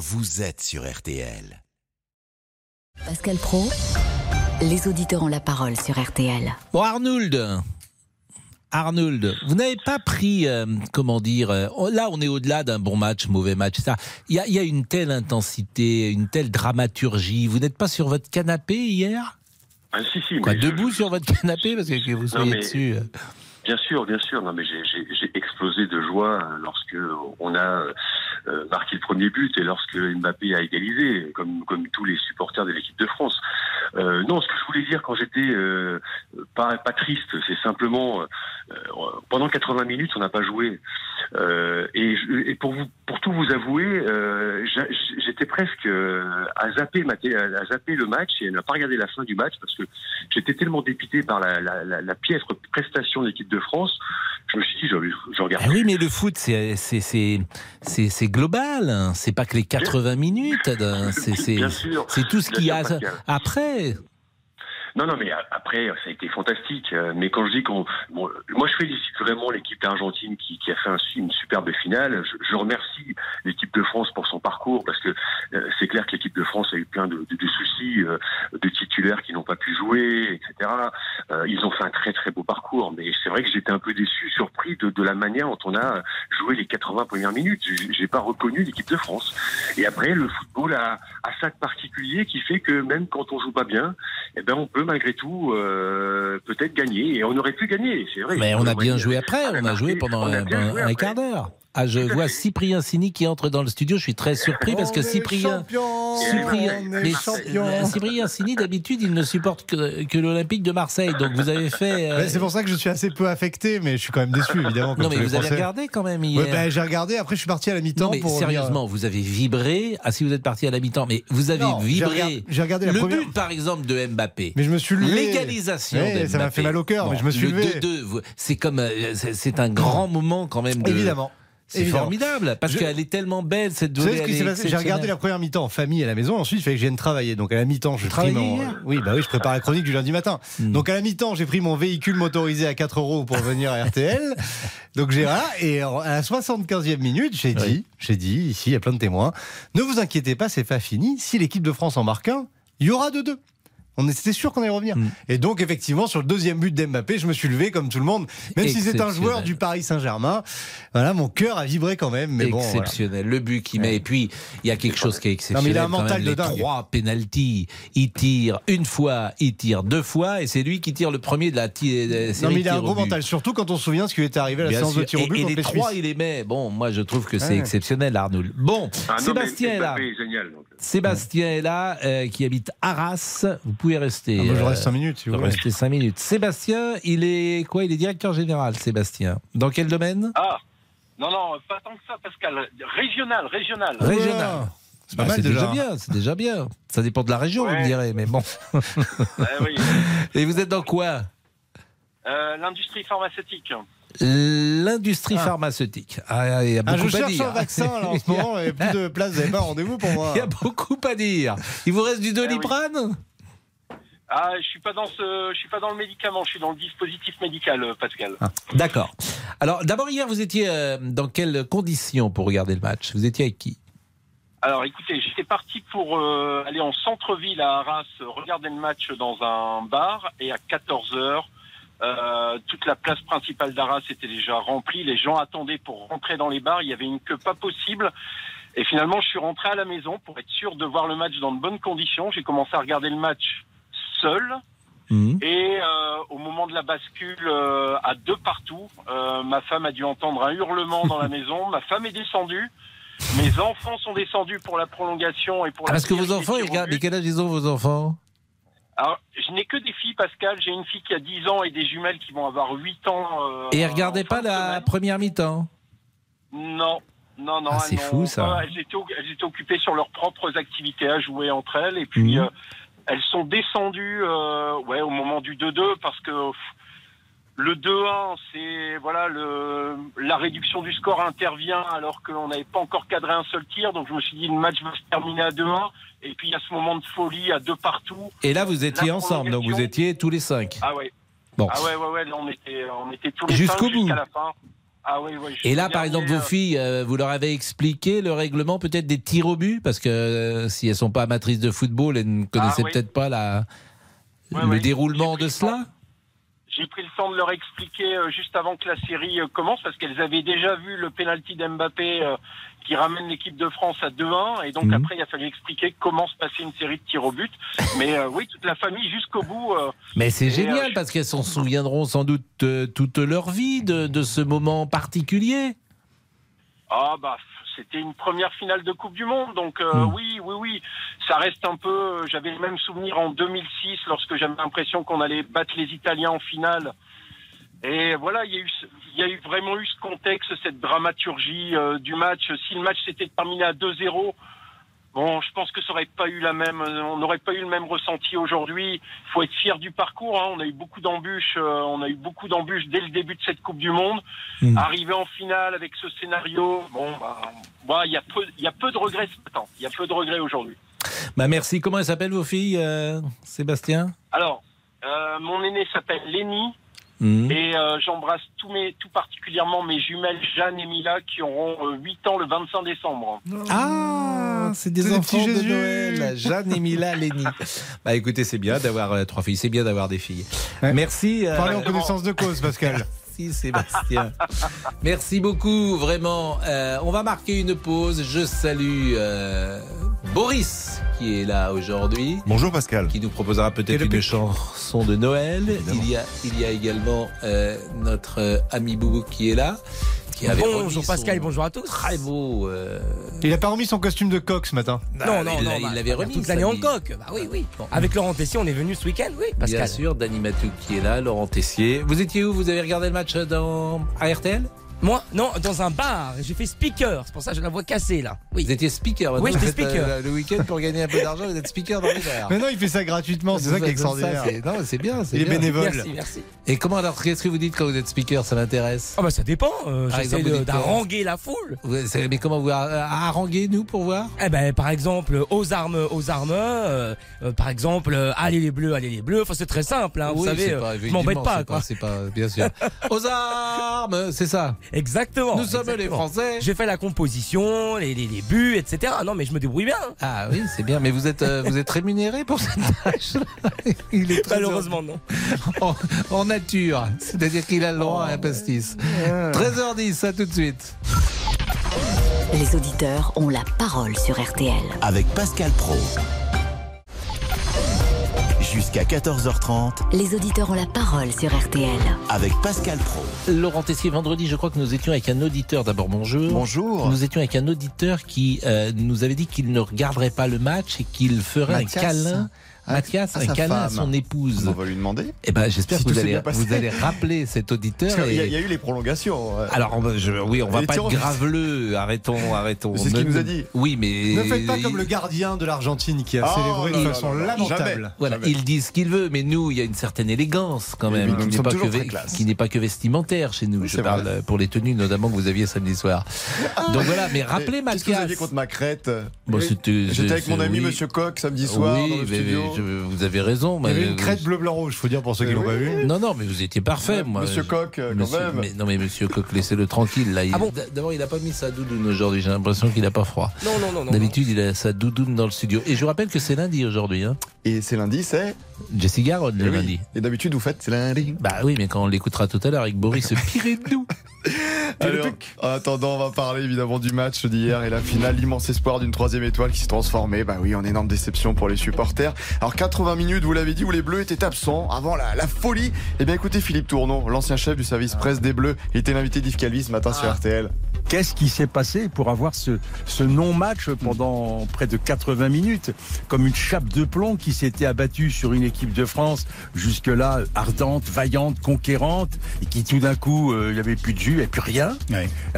vous êtes sur RTL. Pascal Pro, les auditeurs ont la parole sur RTL. Bon, Arnould. Arnould, vous n'avez pas pris, euh, comment dire, euh, là on est au-delà d'un bon match, mauvais match, ça. Il y a, il y a une telle intensité, une telle dramaturgie. Vous n'êtes pas sur votre canapé hier? Ah, si, si. Quoi, je- Debout sur votre canapé parce que vous soyez mais- dessus. euh. Bien sûr, bien sûr. Non, mais j'ai- explosé de joie lorsque on a euh, marqué le premier but et lorsque Mbappé a égalisé, comme comme tous les supporters de l'équipe de France. Euh, non, ce que je voulais dire quand j'étais euh, pas pas triste, c'est simplement euh, pendant 80 minutes on n'a pas joué. Euh, et, et pour vous pour tout vous avouer, euh, j'étais presque euh, à zapper à zapper le match et à ne pas regarder la fin du match parce que j'étais tellement dépité par la, la, la, la piètre prestation de l'équipe de France. Je me suis dit, je regarde. Ah oui, mais le foot, c'est global. hein. C'est pas que les 80 minutes. hein. C'est tout ce qu'il y a après. Non, non, mais après, ça a été fantastique. Euh, Mais quand je dis qu'on, bon, moi, je félicite vraiment l'équipe d'Argentine qui, qui a fait un- une superbe finale. Je, je remercie l'équipe de France pour son parcours parce que euh, c'est clair que l'équipe de France a eu plein de, de- de soucis, euh, de titulaires qui n'ont pas pu jouer, etc. Euh, ils ont fait un très très beau parcours, mais c'est vrai que j'étais un peu déçu, surpris de, de la manière dont on a joué les 80 premières minutes. J'ai pas reconnu l'équipe de France. Et après, le football a, a ça de particulier qui fait que même quand on joue pas bien, eh ben on peut malgré tout euh, peut-être gagner. Et on aurait pu gagner, c'est vrai. Mais on a bien joué après. On a joué pendant on a un, joué quart d'heure. Ah, je vois fait. Cyprien Sini qui entre dans le studio. Je suis très surpris parce que Cyprien. champion, Cyprien, euh, Cyprien Sini, d'habitude, il ne supporte que, que l'Olympique de Marseille. Donc vous avez fait. euh, C'est pour ça que je suis assez peu affecté, mais je suis quand même déçu, évidemment. non, mais vous avez regardé quand même hier. Ouais, ben, J'ai regardé, après je suis parti à la mi-temps pour. sérieusement, vous avez vibré. Ah, si vous êtes parti à la mi-temps, mais vous avez Non, vibré. j'ai regardé la le première- but, par exemple, de Mbappé. Mais je me suis levé. L'égalisation. Ouais, ça m'a fait mal au cœur, mais je me suis le levé. 2-2, vous- c'est comme, euh, c'est c'est un grand moment quand même. De... Évidemment. C'est formidable parce Je- qu'elle est tellement belle cette volée. ce J'ai regardé la première mi-temps en famille à la maison. Ensuite, il fallait que je vienne travailler. Donc à la mi-temps, je pris mon. Oui, bah oui, je prépare la chronique du lundi matin. Hmm. Donc à la mi-temps, j'ai pris mon véhicule motorisé à 4 euros pour venir à RTL. Donc j'ai. Et à la 75e minute, j'ai dit, j'ai dit ici, il y a plein de témoins. Ne vous inquiétez pas, c'est pas fini. Si l'équipe de France en marque un, il y aura de deux. On était sûr qu'on allait revenir. Mm. Et donc, effectivement, sur le deuxième but d'Mbappé, je me suis levé comme tout le monde. Même si c'est un joueur du Paris Saint-Germain, voilà, mon cœur a vibré quand même. Mais bon, voilà. exceptionnel. Le but qu'il met. Et puis, il y a quelque chose qui est exceptionnel. Non, mais il a un mental de les dingue. trois pénalties. Il tire une fois, il tire deux fois, et c'est lui qui tire le premier de la série Non, mais il a un gros mental, surtout quand on se souvient ce qui lui était arrivé à la Bien séance sûr. de tir au but et les les trois, il les met. Bon, moi, je trouve que c'est Ouais. exceptionnel, Arnould. Bon, Ah, non, Sébastien est là. Est génial. Sébastien est là, euh, qui habite Arras. Vous pouvez rester. Ah, moi, je euh, reste 5 minutes, si vous voulez. Restez 5 minutes. Sébastien, il est quoi? Il est directeur général, Sébastien. Dans quel domaine? Ah non, non, pas tant que ça, Pascal. Régional, régional. Régional. C'est pas Bah, mal c'est déjà. déjà bien, c'est déjà bien. Ça dépend de la région, vous me Ouais. direz, mais bon. Eh oui. Et vous êtes dans quoi? Euh, L'industrie pharmaceutique. L'industrie Ah. pharmaceutique. Ah, il y a Ah, beaucoup je à cherche dire. un vaccin là, en ce moment, il n'y a plus de place, vous n'avez pas un rendez-vous pour moi. Il y a beaucoup à dire. Il vous reste du doliprane? Ah, je suis pas dans ce, je suis pas dans le médicament, je suis dans le dispositif médical, euh, Pascal. D'accord. Alors, d'abord, hier, vous étiez euh, dans quelles conditions pour regarder le match? Vous étiez avec qui? Alors, écoutez, j'étais parti pour euh, aller en centre-ville à Arras, regarder le match dans un bar, et à 14 h toute la place principale d'Arras était déjà remplie. Les gens attendaient pour rentrer dans les bars. Il y avait une queue pas possible. Et finalement, je suis rentré à la maison pour être sûr de voir le match dans de bonnes conditions. J'ai commencé à regarder le match seul. Mhm. Et euh, au moment de la bascule euh, à deux partout, euh, ma femme a dû entendre un hurlement dans la maison. Ma femme est descendue. Mes enfants sont descendus pour la prolongation et pour Ah, la Parce que vos enfants. Mais quel âge ils ont, vos enfants? Alors, je n'ai que des filles, Pascal. J'ai une fille qui a 10 ans et des jumelles qui vont avoir 8 ans. Et en regardaient pas la semaine. première mi-temps? Non. Non, non, Ah, c'est elles fou, ça. Elles étaient, elles étaient occupées sur leurs propres activités à jouer entre elles. Et puis, Mhm. Elles sont descendues euh, ouais, au moment du 2-2 parce que le 2-1, c'est voilà le, la réduction du score intervient alors qu'on n'avait pas encore cadré un seul tir. Donc je me suis dit le match va se terminer à 2-1. Et puis il y a ce moment de folie à deux partout. Et là, vous étiez ensemble, donc vous étiez tous les cinq. Ah ouais. Bon. Ah ouais, ouais, ouais. là, on était, on était tous les Jusqu'au cinq bout. jusqu'à la fin. Ah oui, oui. Et là, par exemple, vos filles, euh, vous leur avez expliqué le règlement peut-être des tirs au but? Parce que euh, si elles sont pas amatrices de football, elles ne connaissaient Ah oui. peut-être pas la, le déroulement de cela? J'ai pris le temps de leur expliquer euh, juste avant que la série euh, commence parce qu'elles avaient déjà vu le penalty d'Mbappé euh, qui ramène l'équipe de France à 2-1 et donc Mhm. après il a fallu expliquer comment se passait une série de tirs au but. Mais euh, oui, toute la famille jusqu'au bout. euh, Mais c'est génial euh, parce qu'elles s'en souviendront sans doute toute leur vie de, de ce moment particulier. Ah bah c'était une première finale de Coupe du Monde, donc euh, Mm. oui, oui, oui, ça reste un peu. euh, J'avais le même souvenir en 2006 lorsque j'avais l'impression qu'on allait battre les Italiens en finale. Et voilà, il y a eu, ce- il y a eu vraiment eu ce contexte, cette dramaturgie euh, du match. Si le match s'était terminé à 2-0, bon, je pense que ça aurait pas eu la même, euh, on n'aurait pas eu le même ressenti aujourd'hui. Il faut être fier du parcours. hein. On a eu beaucoup d'embûches, euh, on a eu beaucoup d'embûches dès le début de cette Coupe du Monde. Mm. Arriver en finale avec ce scénario, bon, bah, bah, il y a peu, il y a peu de regrets ce matin. Il y a peu de regrets aujourd'hui. Bah merci. Comment elles s'appellent vos filles, euh, Sébastien? Alors, euh, mon aîné s'appelle Lénie Mhm. et euh, j'embrasse tous mes, tout particulièrement mes jumelles Jeanne et Mila qui auront euh, 8 ans le 25 décembre. Ah, c'est des enfants petits de Jésus. Noël. Jeanne et Mila Lénie. Bah écoutez, c'est bien d'avoir euh, trois filles. C'est bien d'avoir des filles. Ouais. Merci. euh, Parlez en connaissance de cause, Pascal. Merci Sébastien. Merci beaucoup, vraiment. Euh, on va marquer une pause. Je salue euh, Boris qui est là aujourd'hui, Bonjour Pascal. qui nous proposera peut-être une chanson de Noël. Évidemment. Il y, a, il y a également euh, notre ami Boubou qui est là. Qui avait Bonjour Pascal, son bonjour à tous. Très beau. euh, Il a pas remis son costume de coq ce matin. Non, non, il non. l'a- bah, il l'avait remis. Toute l'année en coque. Bah oui, oui. Bon. Avec Laurent Tessier, on est venu ce week-end, oui, Pascal. Bien sûr, Dany Matou qui est là, Laurent Tessier. Vous étiez où Vous avez regardé le match dans à RTL Moi, non, dans un bar. J'ai fait speaker. C'est pour ça que j'ai la voix cassée, là. Oui. Vous étiez speaker. Oui, j'étais speaker. euh, le week-end pour gagner un peu d'argent, vous êtes speaker dans les bars. Mais non, il fait ça gratuitement, c'est ça qui est extraordinaire. c'est- Non, c'est bien. c'est Il est bénévole. Merci, merci. Et comment alors Qu'est-ce que vous dites quand vous êtes speaker? Ça m'intéresse. Ah bah ça dépend. euh, J'essaie d'haranguer la foule. Vous- c'est- Mais comment vous euh, haranguez nous pour voir? Eh ben, par exemple, aux armes, aux armes. euh, euh, par exemple, euh, allez les bleus, allez les bleus. Enfin, c'est très simple. Hein, vous savez, euh, pas- je m'embête pas, c'est quoi. C'est pas bien sûr. Aux armes, c'est ça. Exactement. Nous sommes les. Français. J'ai fait la composition, les, les, les buts, etc. Non, mais je me débrouille bien. Ah oui, c'est bien. Mais vous êtes euh, vous êtes rémunéré pour cette tâche Il est très Malheureusement, non. en, en nature. C'est-à-dire qu'il a le droit à un pastis. 13h10, à tout de suite. Les auditeurs ont la parole sur RTL. Avec Pascal Pro. Jusqu'à 14h30 Les auditeurs ont la parole sur RTL. avec Pascal Pro. Laurent Tessier, vendredi, je crois que nous étions avec un auditeur. D'abord, bonjour. Bonjour. Nous étions avec un auditeur qui euh, nous avait dit qu'il ne regarderait pas le match et qu'il ferait Mathias. un câlin. À- Mathias, à femme. son épouse. On va lui demander. Eh ben, j'espère Si que vous allez, vous allez rappeler cet auditeur. Y, il y a eu les prolongations. Alors, on va- je- oui, on va Les pas être graveleux. Arrêtons, arrêtons. C'est ce qu'il nous a dit. Oui, mais Ne faites pas comme le gardien de l'Argentine qui a Oh, célébré de façon lamentable. Jamais. Voilà, Jamais. il dit ce qu'il veut, mais nous, il y a une certaine élégance quand même, oui, nous qui n'est pas, que pas vestimentaire chez nous. Oui, Je parle vrai. pour les tenues notamment que vous aviez samedi soir. Donc voilà, mais rappelez Et Qu'est-ce que vous aviez Mathias. contre ma crête? J'étais avec mon ami. Monsieur Coq samedi soir oui, dans le mais- studio. Vous avez raison. Il y avait une crête bleu, blanc, rouge, faut dire pour ceux qui Eh l'ont oui. pas vu. Non, non, mais vous étiez parfait, moi. Monsieur Coq, quand Monsieur- même. mais- non, mais Monsieur Coq, laissez-le tranquille. Là, Ah D'abord, il n'a pas mis sa doudoune aujourd'hui. J'ai l'impression qu'il n'a pas froid. Non, non, non. D'habitude, il a sa doudoune dans le studio. Et je vous rappelle que c'est lundi aujourd'hui. Hein. Et c'est lundi, c'est Jesse Garonne, Eh le oui. lundi. Et d'habitude, vous faites c'est lundi. Bah oui, mais quand on l'écoutera tout à l'heure avec Boris Piredou. Alors, en attendant, on va parler évidemment du match d'hier et la finale, l'immense espoir d'une troisième étoile qui s'est transformée, bah oui, en énorme déception pour les supporters. Alors 80 minutes, vous l'avez dit, où les Bleus étaient absents avant la, la folie. Eh bien écoutez Philippe Tournon, l'ancien chef du service presse des Bleus, il était l'invité d'Yves Calvi ce matin sur RTL. Qu'est-ce qui s'est passé pour avoir ce, ce non-match pendant près de 80 minutes? Comme une chape de plomb qui s'était abattue sur une équipe de France jusque-là ardente, vaillante, conquérante, et qui tout d'un coup, euh, il n'y avait plus de jus et plus rien.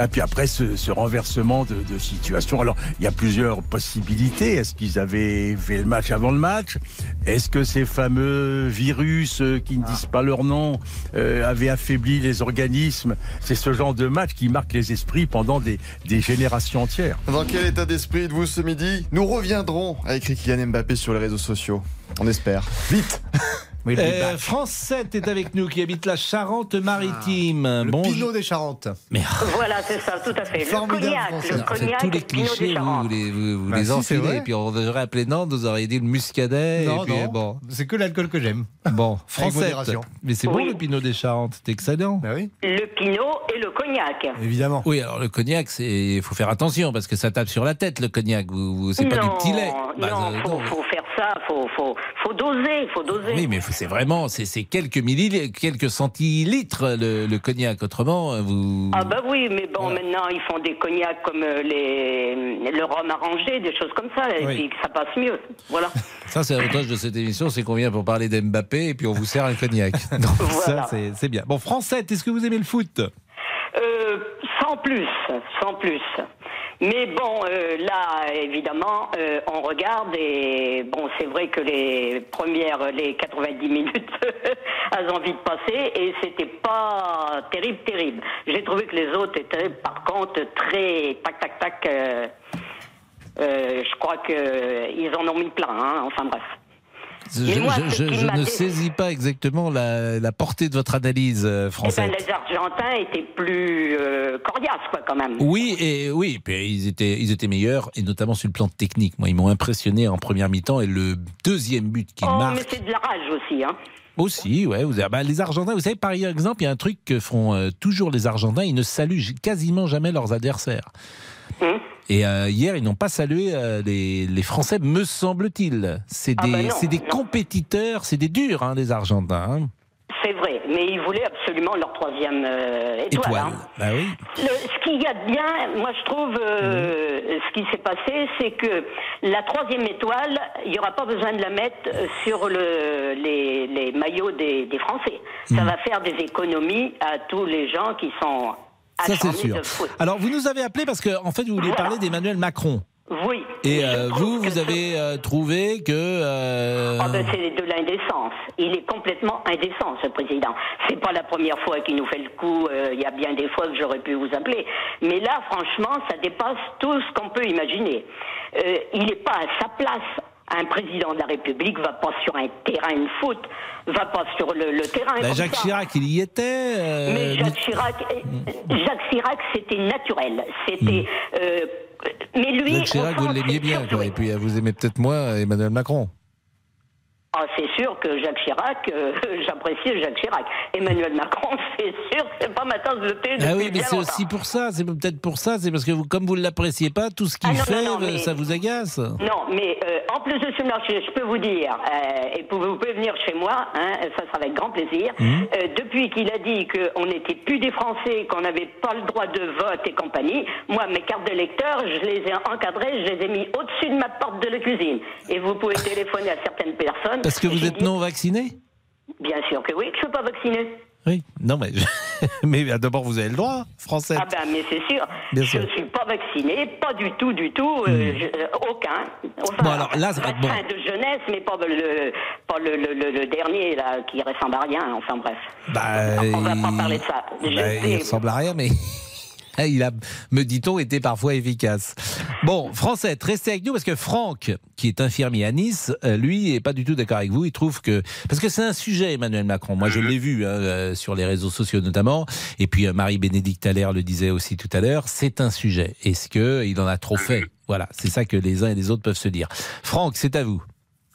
Et puis après, ce, ce renversement de, de situation. Alors, il y a plusieurs possibilités. Est-ce qu'ils avaient fait le match avant le match? Est-ce que ces fameux virus euh, qui ne disent pas leur nom euh, avaient affaibli les organismes? C'est ce genre de match qui marque les esprits pendant des, des générations entières. Dans quel état d'esprit êtes-vous ce midi? Nous reviendrons, a écrit Kylian Mbappé sur les réseaux sociaux. On espère. Vite Oui, Euh. France 7 est avec nous, qui habite la Charente-Maritime. Ah, Le Bon, Pinot des Charentes. Mais Voilà, c'est ça, tout à fait. Le Formidable cognac, français. le Non, c'est cognac tous les clichés, vous, vous les, vous, vous Bah les si, c'est enfilez. vrai. Et puis on aurait appelé Nantes, vous auriez dit le muscadet. Non, et puis, non, bon. c'est que l'alcool que j'aime. Bon, France 7. modération. Mais c'est bon le Pinot des Charentes, c'est excellent. Bah oui, Le Pinot et le cognac. évidemment. Oui, alors le cognac, c'est il faut faire attention parce que ça tape sur la tête le cognac. Vous, vous- c'est pas du petit lait. Bah, non, euh, faut, non. faut faire ça, faut, faut, faut doser, faut doser. Oui, mais c'est vraiment, c'est quelques millilitres, quelques centilitres le, le cognac. Autrement, vous. Ah bah oui, mais bon, Voilà. maintenant ils font des cognacs comme euh, les, le rhum arrangé, des choses comme ça, et Oui. puis que ça passe mieux. Voilà. Ça, c'est l'avantage de cette émission, c'est qu'on vient pour parler d'Mbappé et puis on vous sert un cognac. Donc Voilà. ça, c'est- bien. Bon, France 7, est-ce que vous aimez le foot? Euh, sans plus, sans plus. Mais bon, euh, là, évidemment, euh, on regarde et bon, c'est vrai que les premières, les 90 minutes, elles ont vite passé et c'était pas terrible, terrible. J'ai trouvé que les autres étaient, par contre, très tac, tac, tac. euh, euh, je crois que ils en ont mis plein. Hein, enfin bref. Je, moi, ne saisis pas exactement la, la portée de votre analyse euh, Eh ben, française. les Argentins étaient plus euh, coriaces, quoi, quand même. Oui, et oui, puis ils étaient, ils étaient meilleurs, et notamment sur le plan technique. Moi, ils m'ont impressionné en première mi-temps, et le deuxième but qu'ils Oh, mais c'est de la rage aussi, hein. aussi, ouais. Vous avez- bah, les Argentins, vous savez, par exemple, il y a un truc que font euh, toujours les Argentins, ils ne saluent quasiment jamais leurs adversaires. Hum. Et euh, hier, ils n'ont pas salué euh, les, les Français, me semble-t-il. C'est Ah des, bah non, c'est des compétiteurs, c'est des durs, hein, les Argentins. hein. C'est vrai, mais ils voulaient absolument leur troisième euh, étoile. Étoile. hein. Bah oui. Le- ce qu'il y a de bien, moi je trouve, euh, ce qui s'est passé, c'est que la troisième étoile, il n'y aura pas besoin de la mettre sur le, les, les maillots des, des Français. Ça va faire des économies à tous les gens qui sont Ça, c'est sûr. Alors, vous nous avez appelé parce que, en fait, vous vouliez Voilà. parler d'Emmanuel Macron. Oui. Et euh, vous, vous avez euh, trouvé que. euh, Ah ben c'est de l'indécence. Il est complètement indécent, ce président. C'est pas la première fois qu'il nous fait le coup. Il y a bien des fois que j'aurais pu vous appeler. Mais là, franchement, ça dépasse tout ce qu'on peut imaginer. Il n'est pas à sa place. Un président de la République va pas sur un terrain de foot, va pas sur le, le terrain. bah, Jacques ça. Chirac, il y était. euh, Mais Jacques Chirac, euh, Jacques Chirac, c'était naturel. C'était. euh, mais lui. Jacques Chirac, vous l'aimiez bien, quoi. Et puis, vous aimez peut-être moins Emmanuel Macron. Ah, c'est sûr que Jacques Chirac, euh, j'apprécie Jacques Chirac. Emmanuel Macron, c'est sûr que c'est pas ma tasse de thé. Ah oui, mais c'est aussi pour ça. C'est peut-être pour ça. C'est parce que vous, comme vous ne l'appréciez pas, tout ce qu'il Ah non, fait, non, euh, mais- ça vous agace. Non, mais euh, en plus de cela, je, je peux vous dire, euh, et vous, pouvez venir chez moi, hein, ça sera avec grand plaisir. Euh, depuis qu'il a dit qu'on n'était plus des Français, qu'on n'avait pas le droit de vote et compagnie, moi, mes cartes d'électeur, je les ai encadrées, je les ai mis au-dessus de ma porte de la cuisine. Et vous pouvez téléphoner à certaines personnes. Parce que vous êtes non vacciné Bien sûr que oui, que je ne suis pas vacciné. Oui. Non, mais, mais d'abord, vous avez le droit, français. Ah ben, mais c'est sûr. Bien je ne suis pas vacciné, pas du tout, du tout, euh, je- euh, aucun. Enfin, Bon, alors là, ça bon. de jeunesse, mais pas le, pas le, le- le- le dernier là qui ressemble à rien. Enfin bref. Bah, On va pas parler de ça. Je bah, il sais- ressemble à rien, mais il a, me dit-on, été parfois efficace. Bon, Français, restez avec nous parce que Franck, qui est infirmier à Nice, euh, lui est pas du tout d'accord avec vous. Il trouve que parce que c'est un sujet, Emmanuel Macron. Moi, je l'ai vu hein, euh, sur les réseaux sociaux notamment, et puis euh, Marie-Bénédicte Allaire le disait aussi tout à l'heure. C'est un sujet. Est-ce que il en a trop fait? Voilà, c'est ça que les uns et les autres peuvent se dire. Franck, c'est à vous.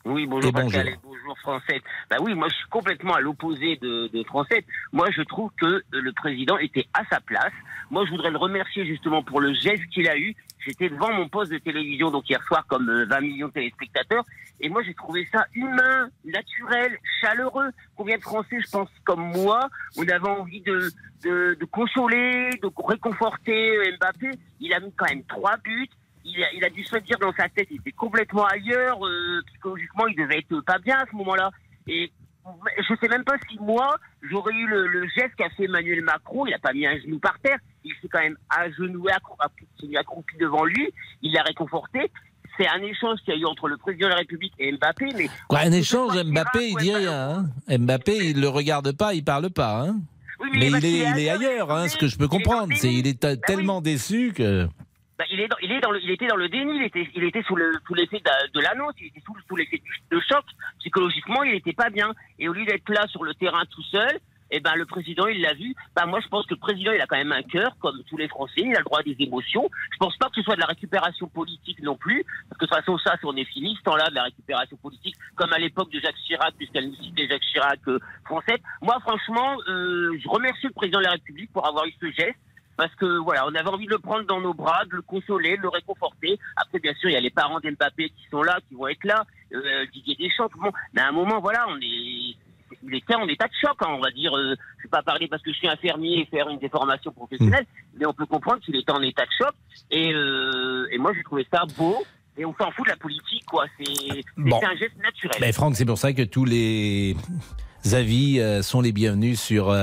Oui, bonjour Et bonjour. Pascal bonjour Français. Bah oui, moi je suis complètement à l'opposé de, de Français. Moi je trouve que euh, le président était à sa place. Moi je voudrais le remercier justement pour le geste qu'il a eu. J'étais devant mon poste de télévision donc hier soir comme euh, 20 millions de téléspectateurs et moi j'ai trouvé ça humain, naturel, chaleureux. Combien de Français, je pense comme moi, on avait envie de, de, de consoler, de réconforter euh, Mbappé. Il a mis quand même trois buts il a, il a dû se dire dans sa tête, il était complètement ailleurs, euh, psychologiquement, il devait être pas bien à ce moment-là. Et je sais même pas si moi, j'aurais eu le, le geste qu'a fait Emmanuel Macron. Il a pas mis un genou par terre, il s'est quand même agenoué, accro- accroupi accroupi devant lui, il l'a réconforté. C'est un échange qu'il y a eu entre le président de la République et Mbappé, mais Quoi, un échange, Mbappé, il dit rien. hein. Mbappé, il le regarde pas, il parle pas. Hein. Oui, Mais il est, il est ailleurs, hein, ce que je peux comprendre. C'est il est ta- tellement déçu que. Bah, il, est dans, il, est dans le, il était dans le déni, il était, il était sous le sous l'effet de, l'annonce, il était sous, sous l'effet de choc. Psychologiquement, il n'était pas bien. Et au lieu d'être là sur le terrain tout seul, eh ben le président il l'a vu. Bah moi je pense que le président il a quand même un cœur comme tous les Français, il a le droit des émotions. Je pense pas que ce soit de la récupération politique non plus, parce que de toute façon ça on est fini ce temps-là de la récupération politique, comme à l'époque de Jacques Chirac puisqu'elle nous citait Jacques Chirac euh, français. Moi franchement euh, je remercie le président de la République pour avoir eu ce geste. Parce que voilà, on avait envie de le prendre dans nos bras, de le consoler, de le réconforter. Après, bien sûr, il y a les parents d'Mbappé qui sont là, qui vont être là, euh, Didier Deschamps, tout le monde. Mais à un moment, voilà, on est, il était en état de choc, hein, on va dire. Euh, je vais pas parler parce que je suis infirmier et faire une déformation professionnelle, mais on peut comprendre qu'il était en état de choc. Et, euh, et moi, j'ai trouvé ça beau. Et on s'en fout de la politique, quoi. C'est Bon. un geste naturel. Ben, Franck, c'est pour ça que tous les avis euh, sont les bienvenus sur.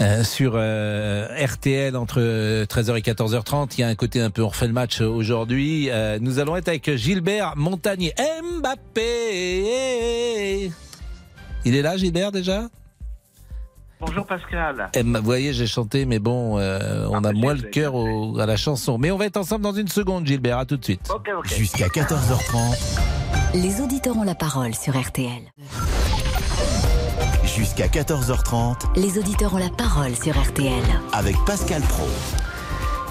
Euh, euh, sur euh, RTL entre 13h et 14h30, il y a un côté un peu on refait le match aujourd'hui. Euh, nous allons être avec Gilbert Montagnier. Mbappé Il est là Gilbert déjà? Bonjour Pascal. Eh, Vous voyez, j'ai chanté, mais bon, euh, on a moins le cœur au- à la chanson. Mais on va être ensemble dans une seconde, Gilbert. À tout de suite. Jusqu'à 14h30, Les auditeurs ont la parole sur RTL. Jusqu'à 14h30, Les auditeurs ont la parole sur RTL. avec Pascal Pro.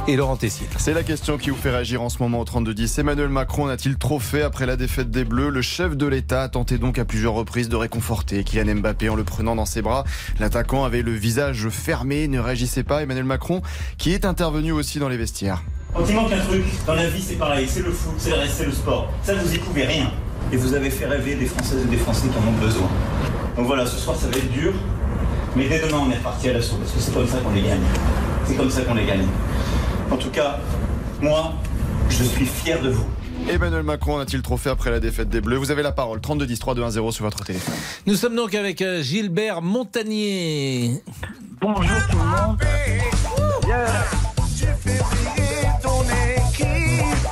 Et Laurent Tessier. C'est la question qui vous fait réagir en ce moment au 32-10. Emmanuel Macron a-t-il trop fait après la défaite des Bleus? Le chef de l'État a tenté donc à plusieurs reprises de réconforter Kylian Mbappé en le prenant dans ses bras. L'attaquant avait le visage fermé, ne réagissait pas. Emmanuel Macron qui est intervenu aussi dans les vestiaires. Quand il manque un truc, dans la vie c'est pareil, c'est le foot, c'est le reste, c'est le sport. Ça vous y pouvez rien. Et vous avez fait rêver des Françaises et des Français qui en ont besoin. Donc voilà, ce soir ça va être dur, mais dès demain on est reparti à l'assaut, parce que c'est comme ça qu'on les gagne. C'est comme ça qu'on les gagne. En tout cas, moi, je suis fier de vous. Emmanuel Macron a-t-il trop fait après la défaite des Bleus? Vous avez la parole. 32-10, 3-2-1-0 sur votre téléphone. Nous sommes donc avec euh, Gilbert Montagnier. Bonjour tout le monde.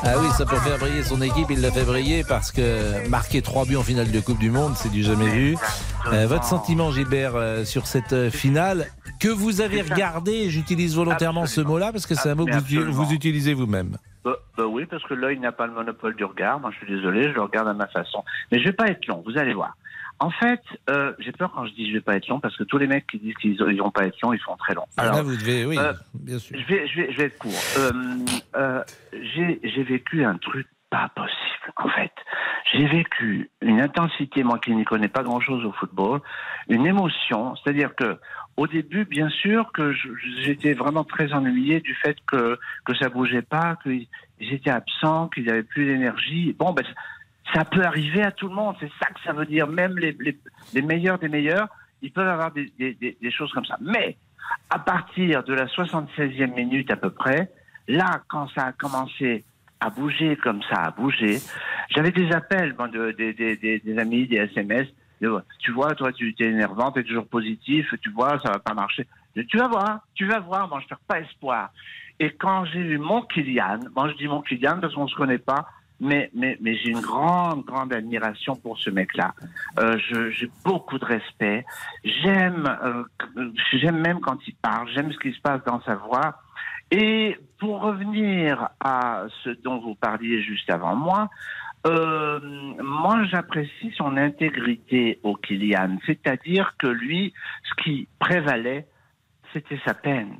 Ah oui, ça peut faire briller son équipe, il l'a fait briller parce que marquer trois buts en finale de Coupe du Monde, c'est du jamais vu. Euh, votre sentiment, Gilbert, euh, sur cette euh, finale que vous avez regardé, j'utilise volontairement ce mot-là parce que c'est un mot que vous utilisez vous-même. Bah, bah oui, parce que l'œil n'a pas le monopole du regard. Moi, je suis désolé, je le regarde à ma façon. Mais je vais pas être long, vous allez voir. En fait, euh, j'ai peur quand je dis je vais pas être long, parce que tous les mecs qui disent qu'ils ne vont pas être longs, ils font très long. Ah, là, vous devez, oui, euh, bien sûr. Je vais, je vais, je vais être court. Euh, euh, j'ai j'ai vécu un truc pas possible, en fait. J'ai vécu une intensité, moi qui n'y connais pas grand-chose au football, une émotion, c'est-à-dire que au début, bien sûr, que j'étais vraiment très ennuyé du fait que que ça bougeait pas, qu'ils étaient absents, qu'ils n'avaient plus d'énergie. Bon, ben ça peut arriver à tout le monde, c'est ça que ça veut dire. Même les, les, les meilleurs des meilleurs, ils peuvent avoir des, des, des, choses comme ça. Mais à partir de la 76e minute à peu près, là, quand ça a commencé à bouger comme ça a bougé, j'avais des appels bon, de, des- amis, des SMS. de, tu vois, toi, tu es énervant, tu es toujours positif, tu vois, ça va pas marcher. Tu vas voir, tu vas voir, moi, je perds pas espoir. Et quand j'ai vu mon Kylian, moi, je dis mon Kylian parce qu'on se connaît pas, mais, mais, mais j'ai une grande, grande admiration pour ce mec-là. Euh, j'ai beaucoup de respect. J'aime, euh, j'aime même quand il parle. J'aime ce qui se passe dans sa voix. Et pour revenir à ce dont vous parliez juste avant moi, euh, moi j'apprécie son intégrité au Kylian. C'est-à-dire que lui, ce qui prévalait, c'était sa peine.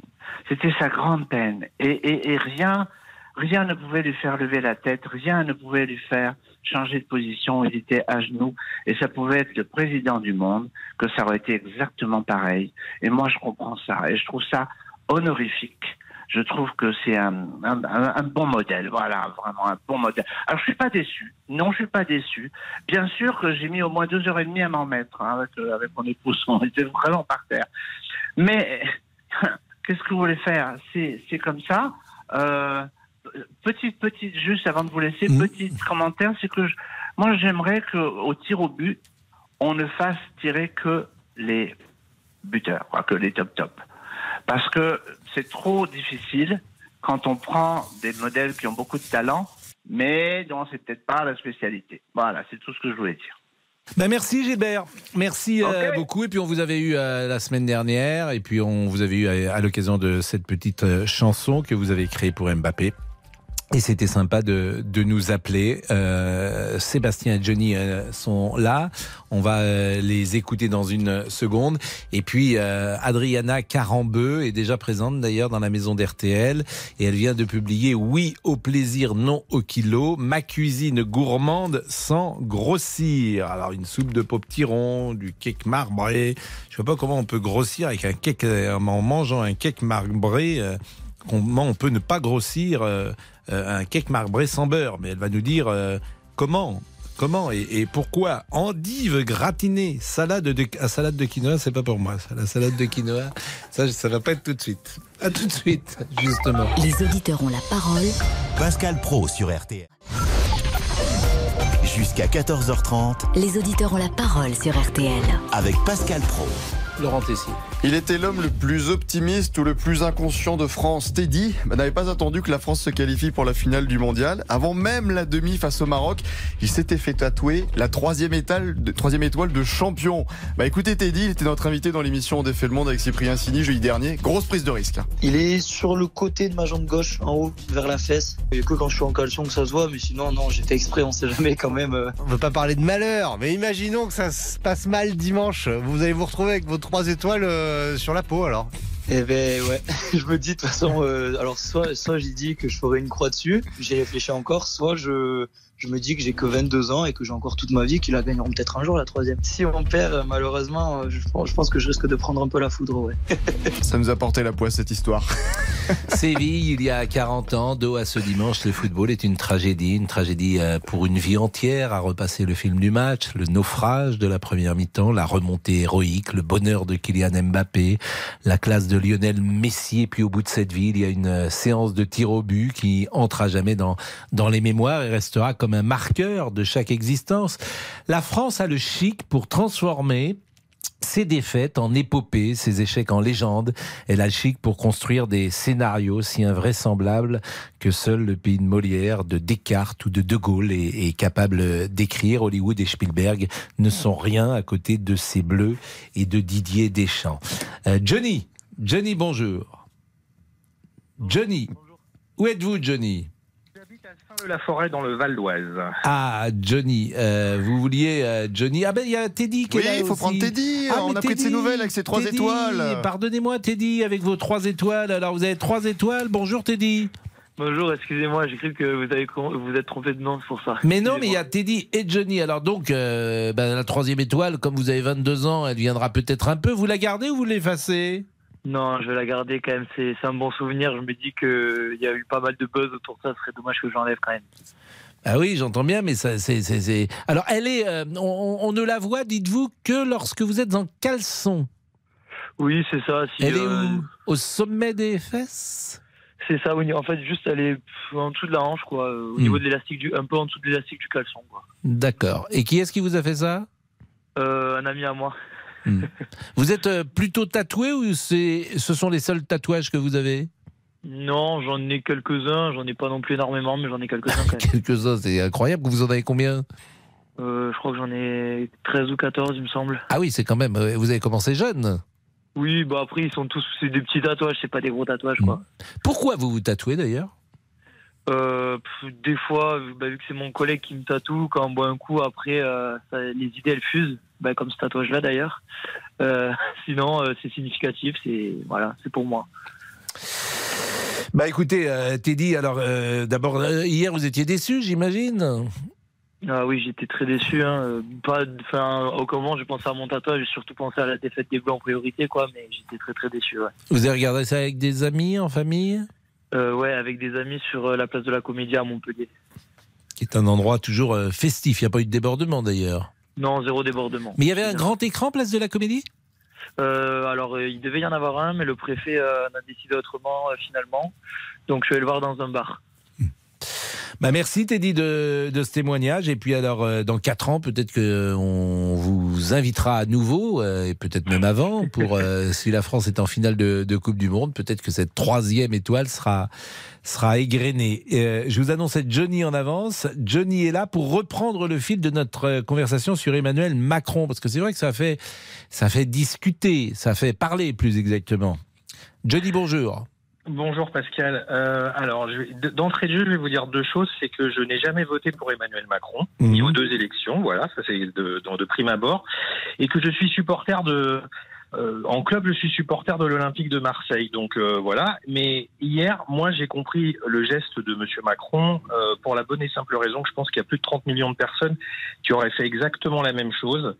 C'était sa grande peine. Et, et rien, rien ne pouvait lui faire lever la tête, rien ne pouvait lui faire changer de position. Il était à genoux. Et ça pouvait être le président du monde, que ça aurait été exactement pareil. Et moi, je comprends ça. Et je trouve ça honorifique. Je trouve que c'est un, un, un- bon modèle. Voilà, vraiment un bon modèle. Alors, je suis pas déçu. Non, je suis pas déçu. Bien sûr que j'ai mis au moins deux heures et demie à m'en mettre hein, avec, euh, avec mon épouse. On était vraiment par terre. Mais qu'est-ce que vous voulez faire? C'est comme ça. Euh, petite, petite, juste avant de vous laisser, petit commentaire, c'est que je- moi j'aimerais qu'au tir au but, on ne fasse tirer que les buteurs, quoi, que les top top. Parce que c'est trop difficile quand on prend des modèles qui ont beaucoup de talent, mais dont c'est peut-être pas la spécialité. Voilà, c'est tout ce que je voulais dire. Ben merci Gilbert, merci euh, beaucoup. Et puis on vous avait eu euh, la semaine dernière, et puis on vous avait eu à, à l'occasion de cette petite euh, chanson que vous avez créée pour Mbappé. Et c'était sympa de, de nous appeler. Euh, Sébastien et Johnny euh, sont là. On va euh, les écouter dans une seconde. Et puis euh, Adriana Carambeu est déjà présente d'ailleurs dans la maison d'RTL. Et elle vient de publier Oui au plaisir, non au kilo. Ma cuisine gourmande sans grossir. Alors une soupe de pop-tiron, du cake marbré. Je sais pas comment on peut grossir avec un cake en mangeant un cake marbré. Comment on peut ne pas grossir euh, euh, un cake marbré sans beurre, mais elle va nous dire euh, comment. Comment et, et pourquoi Endive gratinée, salade de ah, salade de quinoa, c'est pas pour moi. Ça, la salade de quinoa, ça, ça va pas être tout de suite. À tout de suite, justement. Les auditeurs ont la parole. Pascal Pro sur RTL. Jusqu'à 14h30 Les auditeurs ont la parole sur RTL. avec Pascal Pro. Laurent Tessier. Il était l'homme le plus optimiste ou le plus inconscient de France. Teddy n'avait pas attendu que la France se qualifie pour la finale du mondial. Avant même la demi face au Maroc, il s'était fait tatouer la troisième étoile de, troisième étoile de champion. Bah écoutez Teddy, il était notre invité dans l'émission On défait le monde avec Cyprien Sini jeudi dernier. Grosse prise de risque. Il est sur le côté de ma jambe gauche, en haut, vers la fesse. A que quand je suis en caleçon que ça se voit, mais sinon, non, j'ai fait exprès, on sait jamais quand même. euh. On veut pas parler de malheur, mais imaginons que ça se passe mal dimanche. Vous allez vous retrouver avec vos trois étoiles euh, sur la peau alors. Eh ben ouais, je me dis de toute façon, euh, alors soit, soit j'ai dit que je ferais une croix dessus, j'y réfléchis encore, soit je, je me dis que j'ai que 22 ans et que j'ai encore toute ma vie, qu'ils la gagneront peut-être un jour la troisième. Si on perd, euh, malheureusement, euh, je, pense- je pense que je risque de prendre un peu la foudre, ouais. Ça nous a porté la poisse cette histoire. Séville, il y a 40 ans, dos à ce dimanche, le football est une tragédie, une tragédie pour une vie entière, à repasser le film du match, le naufrage de la première mi-temps, la remontée héroïque, le bonheur de Kylian Mbappé, la classe de Lionel Messi, et puis au bout de cette vie, il y a une euh, séance de tir au but qui entre à jamais dans, dans les mémoires et restera comme un marqueur de chaque existence. La France a le chic pour transformer ses défaites en épopée, ses échecs en légende. Elle a le chic pour construire des scénarios si invraisemblables que seul le pays de Molière, de Descartes ou de De Gaulle est, est capable d'écrire. Hollywood et Spielberg ne sont rien à côté de ces bleus et de Didier Deschamps. Euh, Johnny, Johnny, bonjour. Johnny, où êtes-vous, Johnny? De la forêt dans le Val d'Oise. Ah, Johnny, euh, vous vouliez euh, Johnny Ah ben il y a Teddy qui Oui, est là il faut aussi. prendre Teddy, Ah, on a pris de ses Teddy, nouvelles avec ses trois Teddy, étoiles. Pardonnez-moi Teddy avec vos trois étoiles. Alors vous avez trois étoiles. Bonjour Teddy. Bonjour, excusez-moi, j'ai cru que vous avez vous êtes trompé de nom, c'est pour ça. Mais non, mais il y a Teddy et Johnny. Alors donc euh, ben, la troisième étoile, comme vous avez 22 ans, elle viendra peut-être un peu. Vous la gardez ou vous l'effacez Non, je vais la garder quand même, c'est un bon souvenir. Je me dis qu'il y a eu pas mal de buzz autour de ça, ce serait dommage que j'enlève quand même. Ah oui, j'entends bien, mais ça, c'est, Alors, elle est. euh, on, on ne la voit, dites-vous, que lorsque vous êtes en caleçon. Oui, c'est ça. Si, elle est euh, où? Au sommet des fesses? C'est ça, oui. En fait, juste elle est en dessous de la hanche, quoi, euh, au Hmm. niveau de l'élastique du, un peu en dessous de l'élastique du caleçon, quoi. D'accord. Et qui est-ce qui vous a fait ça? Euh, un ami à moi. Vous êtes euh, plutôt tatoué ou ce sont les seuls tatouages que vous avez? Non, j'en ai quelques-uns. J'en ai pas non plus énormément, mais j'en ai quelques-uns quand même. Quelques-uns, c'est incroyable. Vous en avez combien? Euh, je crois que j'en ai 13 ou 14, il me semble. Ah oui, c'est quand même. euh, Vous avez commencé jeune. Oui, bah après, ils sont tous. C'est des petits tatouages, c'est pas des gros tatouages, quoi. Pourquoi vous vous tatouez d'ailleurs? Euh, pff, des fois, bah, vu que c'est mon collègue qui me tatoue, quand on boit un coup, après, euh, ça- les idées elles fusent, bah, comme ce tatouage-là d'ailleurs. Euh, sinon, euh, c'est significatif, c'est voilà, c'est pour moi. Bah écoutez, euh, Teddy, alors euh, d'abord, euh, hier vous étiez déçu, j'imagine Ah oui, j'étais très déçu. Hein. euh, Pas, enfin, au comment j'ai pensé à mon tatouage, j'ai surtout pensé à la défaite des Bleus en priorité, quoi. Mais j'étais très très déçu. Ouais. Vous avez regardé ça avec des amis, en famille? Euh, ouais, avec des amis sur euh, la place de la Comédie à Montpellier. Qui est un endroit toujours euh, festif, il n'y a pas eu de débordement d'ailleurs. Non, zéro débordement. Mais il y avait un grand écran, place de la Comédie? Euh, alors, euh, il devait y en avoir un, mais le préfet euh, en a décidé autrement finalement. Donc, je vais le voir dans un bar. Bah merci Teddy de, ce témoignage. Et puis alors, euh, dans quatre ans, peut-être qu'on vous invitera à nouveau, euh, et peut-être même avant, pour euh, si la France est en finale de, Coupe du Monde, peut-être que cette troisième étoile sera égrenée. Euh, je vous être Johnny en avance. Johnny est là pour reprendre le fil de notre euh, conversation sur Emmanuel Macron, parce que c'est vrai que ça fait ça fait discuter, ça fait parler plus exactement. Johnny, bonjour. Bonjour Pascal. Euh, alors, je vais- d- d'entrée de jeu, je vais vous dire deux choses. C'est que je n'ai jamais voté pour Emmanuel Macron, ni aux deux élections. Voilà, ça c'est de, de, de prime abord. Et que je suis supporter de. euh, en club, je suis supporter de l'Olympique de Marseille. Donc euh, voilà. Mais hier, moi, j'ai compris le geste de Monsieur Macron euh, pour la bonne et simple raison que je pense qu'il y a plus de 30 millions de personnes qui auraient fait exactement la même chose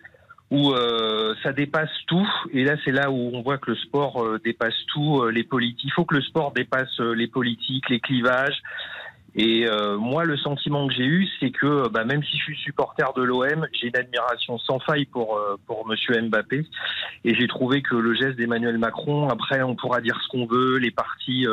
où euh, ça dépasse tout. Et là, c'est là où on voit que le sport euh, dépasse tout. euh, les politiques. Il faut que le sport dépasse euh, les politiques, les clivages. Et euh, moi, le sentiment que j'ai eu, c'est que euh, bah, même si je suis supporter de l'OM, j'ai une admiration sans faille pour pour Monsieur Mbappé. Et j'ai trouvé que le geste d'Emmanuel Macron, après, on pourra dire ce qu'on veut, les partis.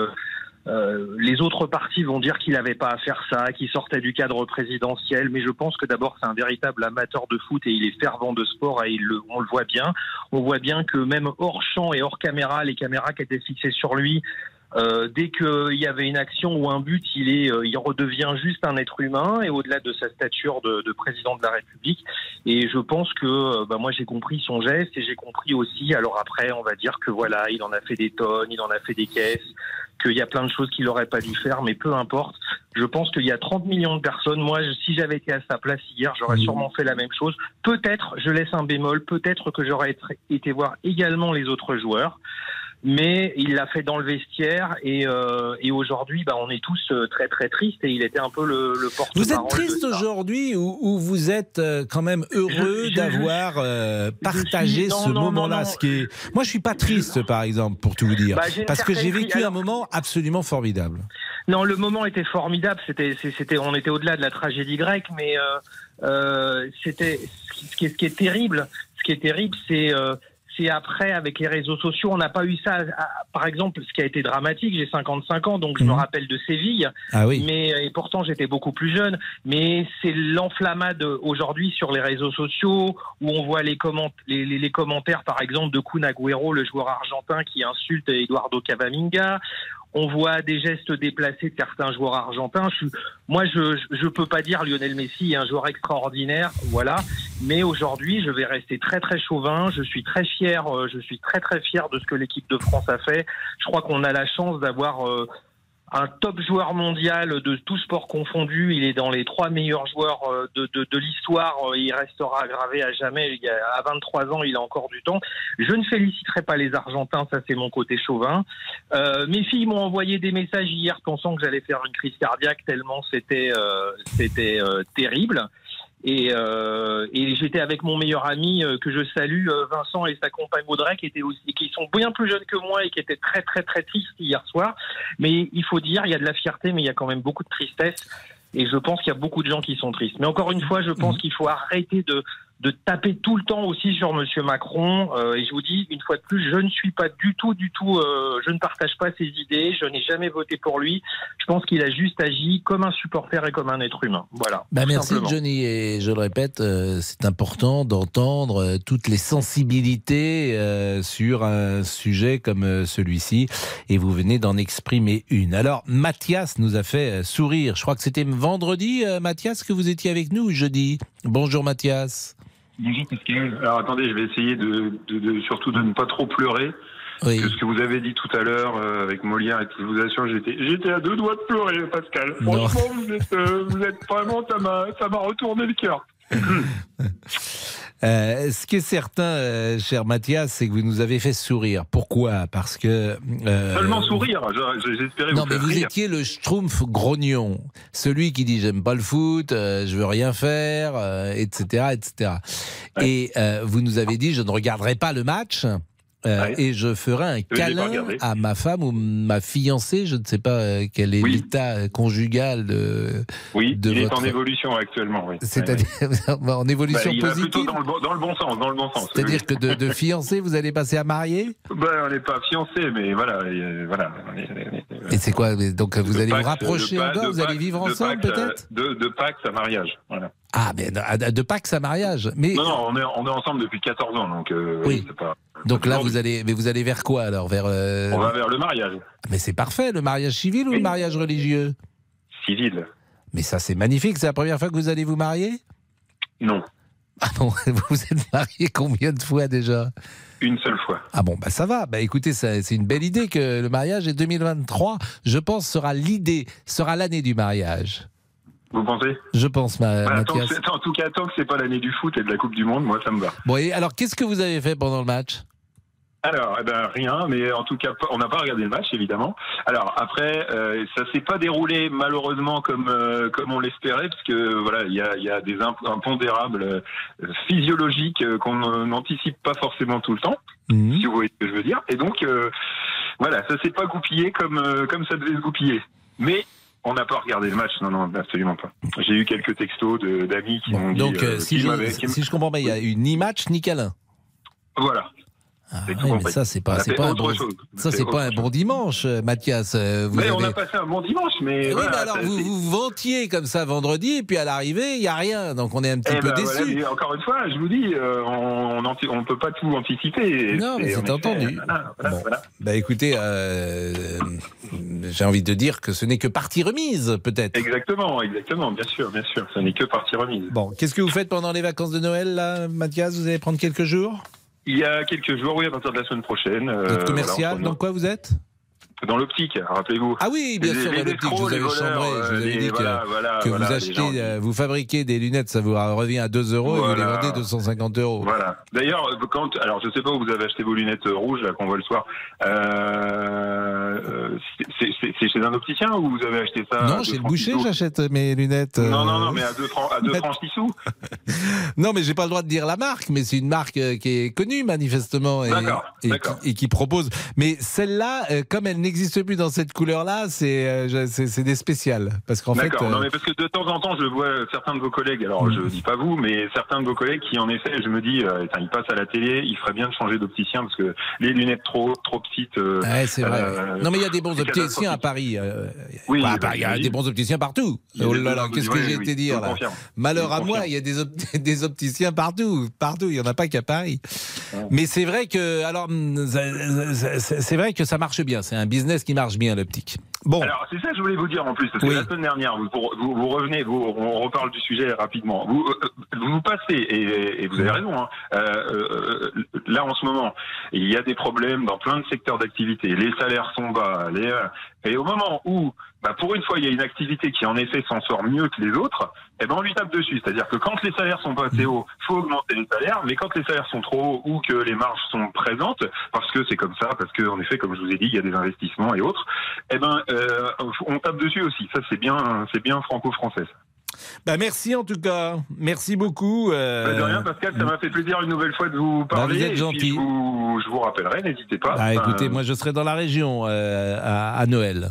Euh, les autres partis vont dire qu'il n'avait pas à faire ça, qu'il sortait du cadre présidentiel, mais je pense que d'abord c'est un véritable amateur de foot et il est fervent de sport et on le voit bien. On voit bien que même hors champ et hors caméra, les caméras qui étaient fixées sur lui, euh, dès qu'il y avait une action ou un but, il, est, euh, il redevient juste un être humain et au-delà de sa stature de, de président de la République. Et je pense que euh, bah, moi j'ai compris son geste et j'ai compris aussi. Alors après, on va dire que voilà, il en a fait des tonnes, il en a fait des caisses, qu'il y a plein de choses qu'il n'aurait pas dû faire, mais peu importe. Je pense qu'il y a 30 millions de personnes. Moi, je- si j'avais été à sa place hier, j'aurais sûrement fait la même chose. Peut-être, je laisse un bémol, peut-être que j'aurais été voir également les autres joueurs. Mais il l'a fait dans le vestiaire et, euh, et aujourd'hui, bah, on est tous euh, très très tristes et il était un peu le, le porte-parole. Vous êtes triste aujourd'hui ou, ou vous êtes euh, quand même heureux d'avoir euh, partagé suis- non, ce moment-là non. ce qui est... Moi, je suis pas triste, par exemple, pour tout vous dire, Bah, parce que j'ai vécu un moment absolument formidable. Non, le moment était formidable. C'était, c'était, on était au-delà de la tragédie grecque, mais euh, euh, c'était ce qui, ce qui est, ce qui est terrible. Ce qui est terrible, c'est euh, c'est après avec les réseaux sociaux, on n'a pas eu ça. à- par exemple, ce qui a été dramatique. J'ai 55 ans, donc je me rappelle de Séville. Ah oui. Mais et pourtant j'étais beaucoup plus jeune. Mais c'est l'enflammade aujourd'hui sur les réseaux sociaux où on voit les, comment, les, les- les commentaires, par exemple, de Kun Agüero, le joueur argentin qui insulte Eduardo Cavaminga. On voit des gestes déplacés de certains joueurs argentins. Moi, je je peux pas dire Lionel Messi est un joueur extraordinaire, voilà. Mais aujourd'hui, je vais rester très très chauvin. Je suis très fier. euh, Je suis très très fier de ce que l'équipe de France a fait. Je crois qu'on a la chance d'avoir euh, un top joueur mondial de tout sport confondu. Il est dans les trois meilleurs joueurs euh, de, de, de l'histoire. Euh, Il restera gravé à jamais. Il y a- à 23 ans, il a encore du temps. Je ne féliciterai pas les Argentins, ça c'est mon côté chauvin. Euh, mes filles m'ont envoyé des messages hier pensant que j'allais faire une crise cardiaque tellement c'était euh, c'était euh, terrible. Et, euh, et j'étais avec mon meilleur ami euh, que je salue, euh, Vincent et sa compagne Audrey, qui étaient aussi, qui sont bien plus jeunes que moi et qui étaient très très très tristes hier soir. Mais il faut dire, il y a de la fierté, mais il y a quand même beaucoup de tristesse. Et je pense qu'il y a beaucoup de gens qui sont tristes. Mais encore une fois, je pense qu'il faut arrêter de, de taper tout le temps aussi sur Monsieur Macron. Euh, et je vous dis, une fois de plus, je ne suis pas du tout, du tout, euh, je ne partage pas ses idées. Je n'ai jamais voté pour lui. Je pense qu'il a juste agi comme un supporter et comme un être humain. Voilà. Bah merci simplement. Johnny et je le répète, euh, c'est important d'entendre toutes les sensibilités sur un sujet comme celui-ci et vous venez d'en exprimer une. Alors Mathias nous a fait sourire. Je crois que c'était vendredi, Mathias, que vous étiez avec nous ou jeudi. Bonjour Mathias. Bonjour Pascal. Alors attendez, je vais essayer de, de- de- surtout de ne pas trop pleurer. Parce que ce que vous avez dit tout à l'heure euh, avec Molière et tout, je vous assure, j'étais, j'étais à deux doigts de pleurer, Pascal. Franchement, vous êtes, euh, vous êtes vraiment, ça m'a, ça m'a retourné le cœur. Euh, ce qui est certain, euh, cher Mathias, c'est que vous nous avez fait sourire. Pourquoi? Parce que... euh, Seulement sourire, je- j'espérais Non, vous mais vous rire. étiez le schtroumpf grognon, celui qui dit j'aime pas le foot, euh, je veux rien faire, euh, etc., etc. Et euh, vous nous avez dit je ne regarderai pas le match. Euh, Et je ferai un pas câlin à ma femme ou ma fiancée, je ne sais pas euh, quel est l'état conjugal de, Oui, de il votre... est en évolution actuellement, oui. C'est-à-dire en évolution Bah, il va positive plutôt dans le, bon- dans le bon sens, dans le bon sens. C'est-à-dire que de, de fiancé, vous allez passer à marié Ben, on n'est pas fiancés, mais voilà, euh, voilà. Et c'est quoi Donc vous allez vous rapprocher encore Vous allez vivre ensemble peut-être de, de Pâques à mariage, voilà. Ah, mais de, Pâques à mariage. Mais Non, non, on est, on est ensemble depuis 14 ans, donc euh, Oui. pas... donc là, vous allez, mais vous allez vers quoi alors Vers euh, On va vers le mariage Mais c'est parfait, le mariage civil ou le mariage religieux? Civil. Mais ça, c'est magnifique. C'est la première fois que vous allez vous marier? Non. Ah bon, vous êtes marié combien de fois déjà? Une seule fois. Ah bon, bah ça va. Bah écoutez, ça- c'est une belle idée que le mariage est 2023. Je pense sera l'idée, sera l'année du mariage. Vous pensez? Je pense, ma, Bah, tant que En tout cas, tant que c'est pas l'année du foot et de la Coupe du Monde, moi, ça me va. Bon, et alors qu'est-ce que vous avez fait pendant le match? Alors, eh ben, rien, mais en tout cas, on n'a pas regardé le match, évidemment. Alors, après, euh, ça s'est pas déroulé malheureusement comme euh, comme on l'espérait, parce que voilà, il y a, y a des imp- impondérables euh, physiologiques euh, qu'on n'anticipe pas forcément tout le temps, si vous voyez ce que je veux dire. Et donc, voilà, ça s'est pas goupillé comme comme ça devait se goupiller. Mais on n'a pas regardé le match, non, non, absolument pas. J'ai eu quelques textos d'amis qui m'ont dit. Donc, euh, euh, si, je, si comprends bien, il y a eu ni match ni câlin. Voilà. Ouais, mais ça, c'est pas, pas un bon, chose. ça, C'est pas un bon dimanche, euh, Mathias. Vous mais avez... on a passé un bon dimanche, mais. Oui, voilà, mais alors vous, vous vantiez comme ça vendredi, et puis à l'arrivée, il n'y a rien. Donc on est un petit Eh peu ben, voilà, mais encore une fois, je vous dis, euh, on on on peut pas tout anticiper. Non, mais c'est entendu. voilà, voilà. Bah écoutez, euh, j'ai envie de dire que ce n'est que partie remise, peut-être. Exactement, exactement, bien sûr, bien sûr. Ce n'est que partie remise. Bon, qu'est-ce que vous faites pendant les vacances de Noël, là, Mathias? Vous allez prendre quelques jours? Il y a quelques jours, oui, à partir de la semaine prochaine. euh, commercial, voilà, dans quoi vous êtes? Dans l'optique, rappelez-vous. Ah oui, bien Les- sûr, les dans l'optique, je vous avais chambré, je vous euh, avais les- dit que, voilà, voilà, que voilà, vous achetez, gens euh, vous fabriquez des lunettes, ça vous revient à 2 euros et vous les vendez 250 euros. Voilà. D'ailleurs, quand, alors je sais pas où vous avez acheté vos lunettes rouges là qu'on voit le soir. Euh, c'est- chez un opticien ou vous avez acheté ça Non, chez le boucher, j'achète mes lunettes. euh, Non, non, non, mais à deux francs, à deux francs six sous. Non, mais j'ai pas le droit de dire la marque, mais c'est une marque qui est connue manifestement et, qui, et qui propose. Mais celle-là, comme elle n'existe plus dans cette couleur-là, c'est euh, des spéciales parce qu'en fait. Euh, Non, mais parce que de temps en temps, je vois certains de vos collègues. Alors, je dis pas vous, mais certains de vos collègues qui, en effet, je me dis, euh, ils passent à la télé, il ferait bien de changer d'opticien parce que les lunettes trop, trop petites. euh, Ouais, c'est vrai. euh, non, mais il y a des bons opticiens à Paris. Oui, bah, bah, bah, il y a des bons opticiens partout. Oh là là, qu'est-ce que oui, j'ai oui, été dire là? Malheur à moi, il y a des, op- des opticiens partout, partout. Il y en a pas qu'à Paris. Mais c'est vrai que, alors, hum, c'est vrai que ça marche bien. C'est un business qui marche bien l'optique. Bon. Alors, c'est ça que je voulais vous dire en plus, parce que Oui. la semaine dernière, vous, vous, vous revenez, vous, on reparle du sujet rapidement. Vous, euh, vous, vous passez, et, et vous avez raison, hein, euh, euh, là en ce moment, il y a des problèmes dans plein de secteurs d'activité. Les salaires sont bas. Les, euh, et au moment où, bah, pour une fois, il y a une activité qui en effet s'en sort mieux que les autres, eh ben on lui tape dessus. C'est-à-dire que quand les salaires sont pas assez hauts, faut augmenter les salaires, mais quand les salaires sont trop hauts ou que les marges sont présentes, parce que c'est comme ça, parce que en effet, comme je vous ai dit, il y a des investissements et autres, eh ben euh, on tape dessus aussi. Ça c'est bien, c'est bien franco-français. Bah merci en tout cas. Merci beaucoup. euh, Bah, de rien, Pascal, ça m'a fait plaisir une nouvelle fois de vous parler. vous êtes gentil. je, vous, je vous rappellerai, n'hésitez pas. Bah, écoutez, moi je serai dans la région euh, à, à Noël.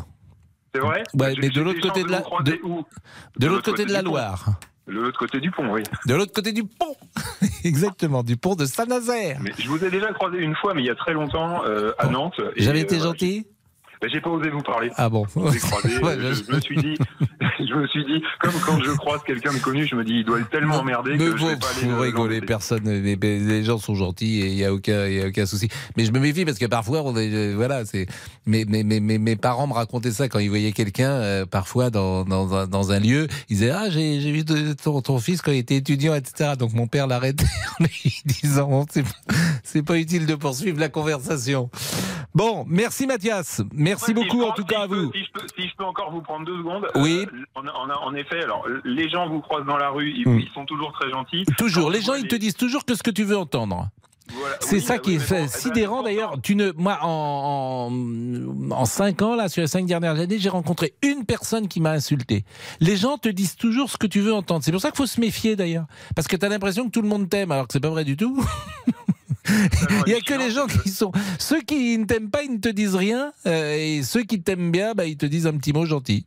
c'est vrai. Ouais, mais de l'autre côté de la, de, l'autre côté de la pont. Loire. De l'autre côté du pont, oui. De l'autre côté du pont. Exactement, du pont de Saint-Nazaire. Mais je vous ai déjà croisé une fois, mais il y a très longtemps, euh, à Nantes. J'avais été gentil Ben, j'ai pas osé vous parler. Ah bon Je croisé, Ouais, je, je me suis dit, je me suis dit, comme quand je croise quelqu'un de connu, je me dis, il doit être tellement emmerdé que je bon, vais pas aller vous le- rigolez, personne, les, les gens sont gentils et il y a aucun, il y a aucun souci. Mais je me méfie parce que parfois, on est, euh, voilà, c'est, mes, mes, mes, mes, parents me racontaient ça quand ils voyaient quelqu'un, euh, parfois dans, dans, un, dans un lieu, ils disaient ah j'ai, vu ton, ton fils quand il était étudiant, etc. Donc mon père l'arrêtait en lui disant c'est, c'est pas utile de poursuivre la conversation. Bon, merci Mathias, merci si beaucoup en tout cas à vous. Si je, peux, si je peux encore vous prendre deux secondes. Oui. euh, on a- on a- en effet, alors les gens vous croisent dans la rue, ils, ils sont toujours très gentils. Toujours, les gens ils te disent toujours que ce que tu veux entendre. Voilà, C'est oui, ça bah qui oui, est mais fait bon, sidérant d'ailleurs. Tu ne, moi, en, en, en cinq ans, là, sur les cinq dernières années, j'ai rencontré une personne qui m'a insulté. Les gens te disent toujours ce que tu veux entendre. C'est pour ça qu'il faut se méfier d'ailleurs. Parce que tu as l'impression que tout le monde t'aime, alors que c'est pas vrai du tout. Il y a que les gens qui sont. Ceux qui ne t'aiment pas, ils ne te disent rien. euh, et ceux qui t'aiment bien, bah, ils te disent un petit mot gentil.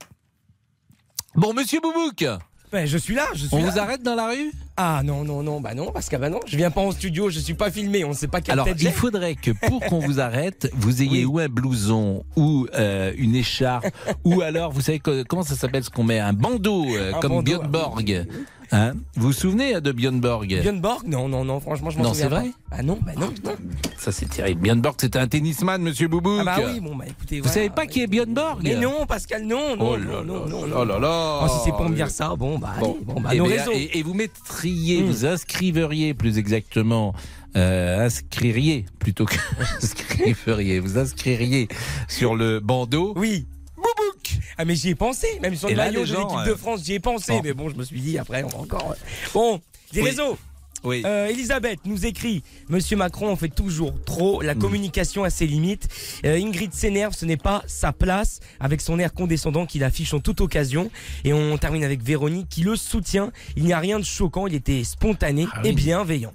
Bon, monsieur Boubouk Ben, je suis là, je suis On là. vous arrête dans la rue? Ah non, non, non, bah non, parce que bah non, je viens pas en studio, je suis pas filmé, on ne sait pas quelle Alors, tête il faudrait que pour qu'on vous arrête, vous ayez ou un blouson ou euh, une écharpe ou alors, vous savez que- comment ça s'appelle ce qu'on met Un bandeau, euh, Un comme bandeau, Björn Borg. Hein? Vous vous souvenez de Björn Borg Björn Borg Non, non, non, franchement, je m'en Non, souviens c'est pas. vrai? Ah non, bah non, non. Ça, c'est terrible. Björn Borg, c'était un tennisman, monsieur Boubouk. Ah bah oui, bon, bah écoutez, Vous voilà. savez pas qui est Björn Borg Mais non, Pascal, non, non, Oh non, là non, là non, là non. là là. Oh, si c'est pour me dire ça, bon, bah, allez, bon, bah, Eh nos réseaux. Et, et vous inscririez, vous inscriveriez plus exactement, euh, inscririez plutôt que inscriveriez, vous inscririez sur le bandeau. Oui. Boubouk Ah mais j'y ai pensé, même sur Et le là, maillot de l'équipe de euh, France, j'y ai pensé. Mais bon, je me suis dit, après, on va encore... Bon, les Oui. réseaux Oui. Euh, Elisabeth nous écrit Monsieur Macron en fait toujours trop, Mm. la communication a ses limites. Euh, Ingrid s'énerve, ce n'est pas sa place, avec son air condescendant qu'il affiche en toute occasion. Et on termine avec Véronique qui le soutient. Il n'y a rien de choquant, il était spontané Ah et oui. bienveillant.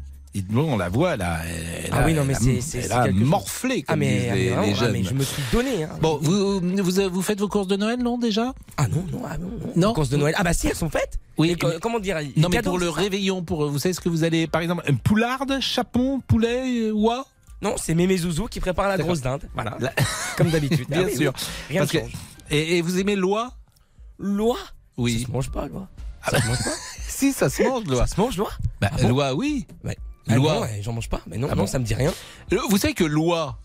Bon, on la voit là. Elle Ah oui, non, mais elle c'est- elle a quelque chose. morflé, comme Ah, mais- disent ah, les, ah, mais je me suis donné. hein. Bon, vous, vous, vous faites vos courses de Noël, non, déjà? Ah non, non, ah non. Non. Les courses de Noël. Ah bah si, elles sont faites. Oui, mais- comment dire Non, mais pour le réveillon, pour, vous savez ce que vous allez, par exemple, un poularde, chapon, poulet, euh, oie? Non, c'est Mémé Zouzou qui prépare la grosse dinde. Voilà. La- Comme d'habitude. Bien oui, sûr. oui. Rien Parce ne que- change. et, et vous aimez l'oie? Loi Oui. Ça se mange pas, loi. Ça se mange pas? Si, ça se mange, l'oie. Ça se mange, loi Bah, Ah l'oie, oui. Ah Loi. non, ouais, j'en mange pas. Mais non, Ah non, ça me dit rien. Vous savez que l'oie,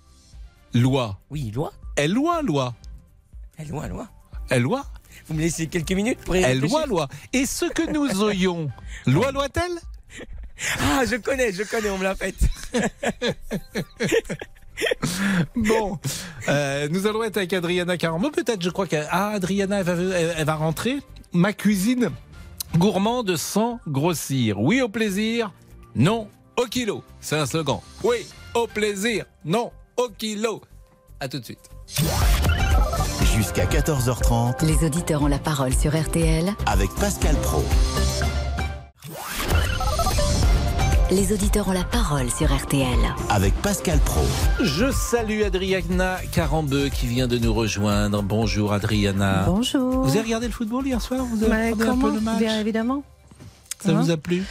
l'oie, Oui, loi. elle loi, loi, Elle loi, loi. elle loi, Vous me laissez quelques minutes pour y elle loi, loi. Et ce que nous oyons, loi, loi-t-elle? Ah, je connais, je connais, on me l'a faite. Bon, euh, nous allons être avec Adriana Carambo. Peut-être, je crois que ah, Adriana, elle va, elle- elle va rentrer. Ma cuisine gourmande sans grossir. Oui au plaisir, non au kilo. C'est un slogan. Oui au plaisir, non au kilo. À tout de suite. Jusqu'à 14h30 Les auditeurs ont la parole sur RTL. avec Pascal Pro. Les auditeurs ont la parole sur RTL. Avec Pascal Pro. Je salue Adriana Carambeu qui vient de nous rejoindre. Bonjour Adriana. Bonjour. Vous avez regardé le football hier soir? Vous avez Mais regardé un peu le match? Bien évidemment. Ça Hein vous a plu?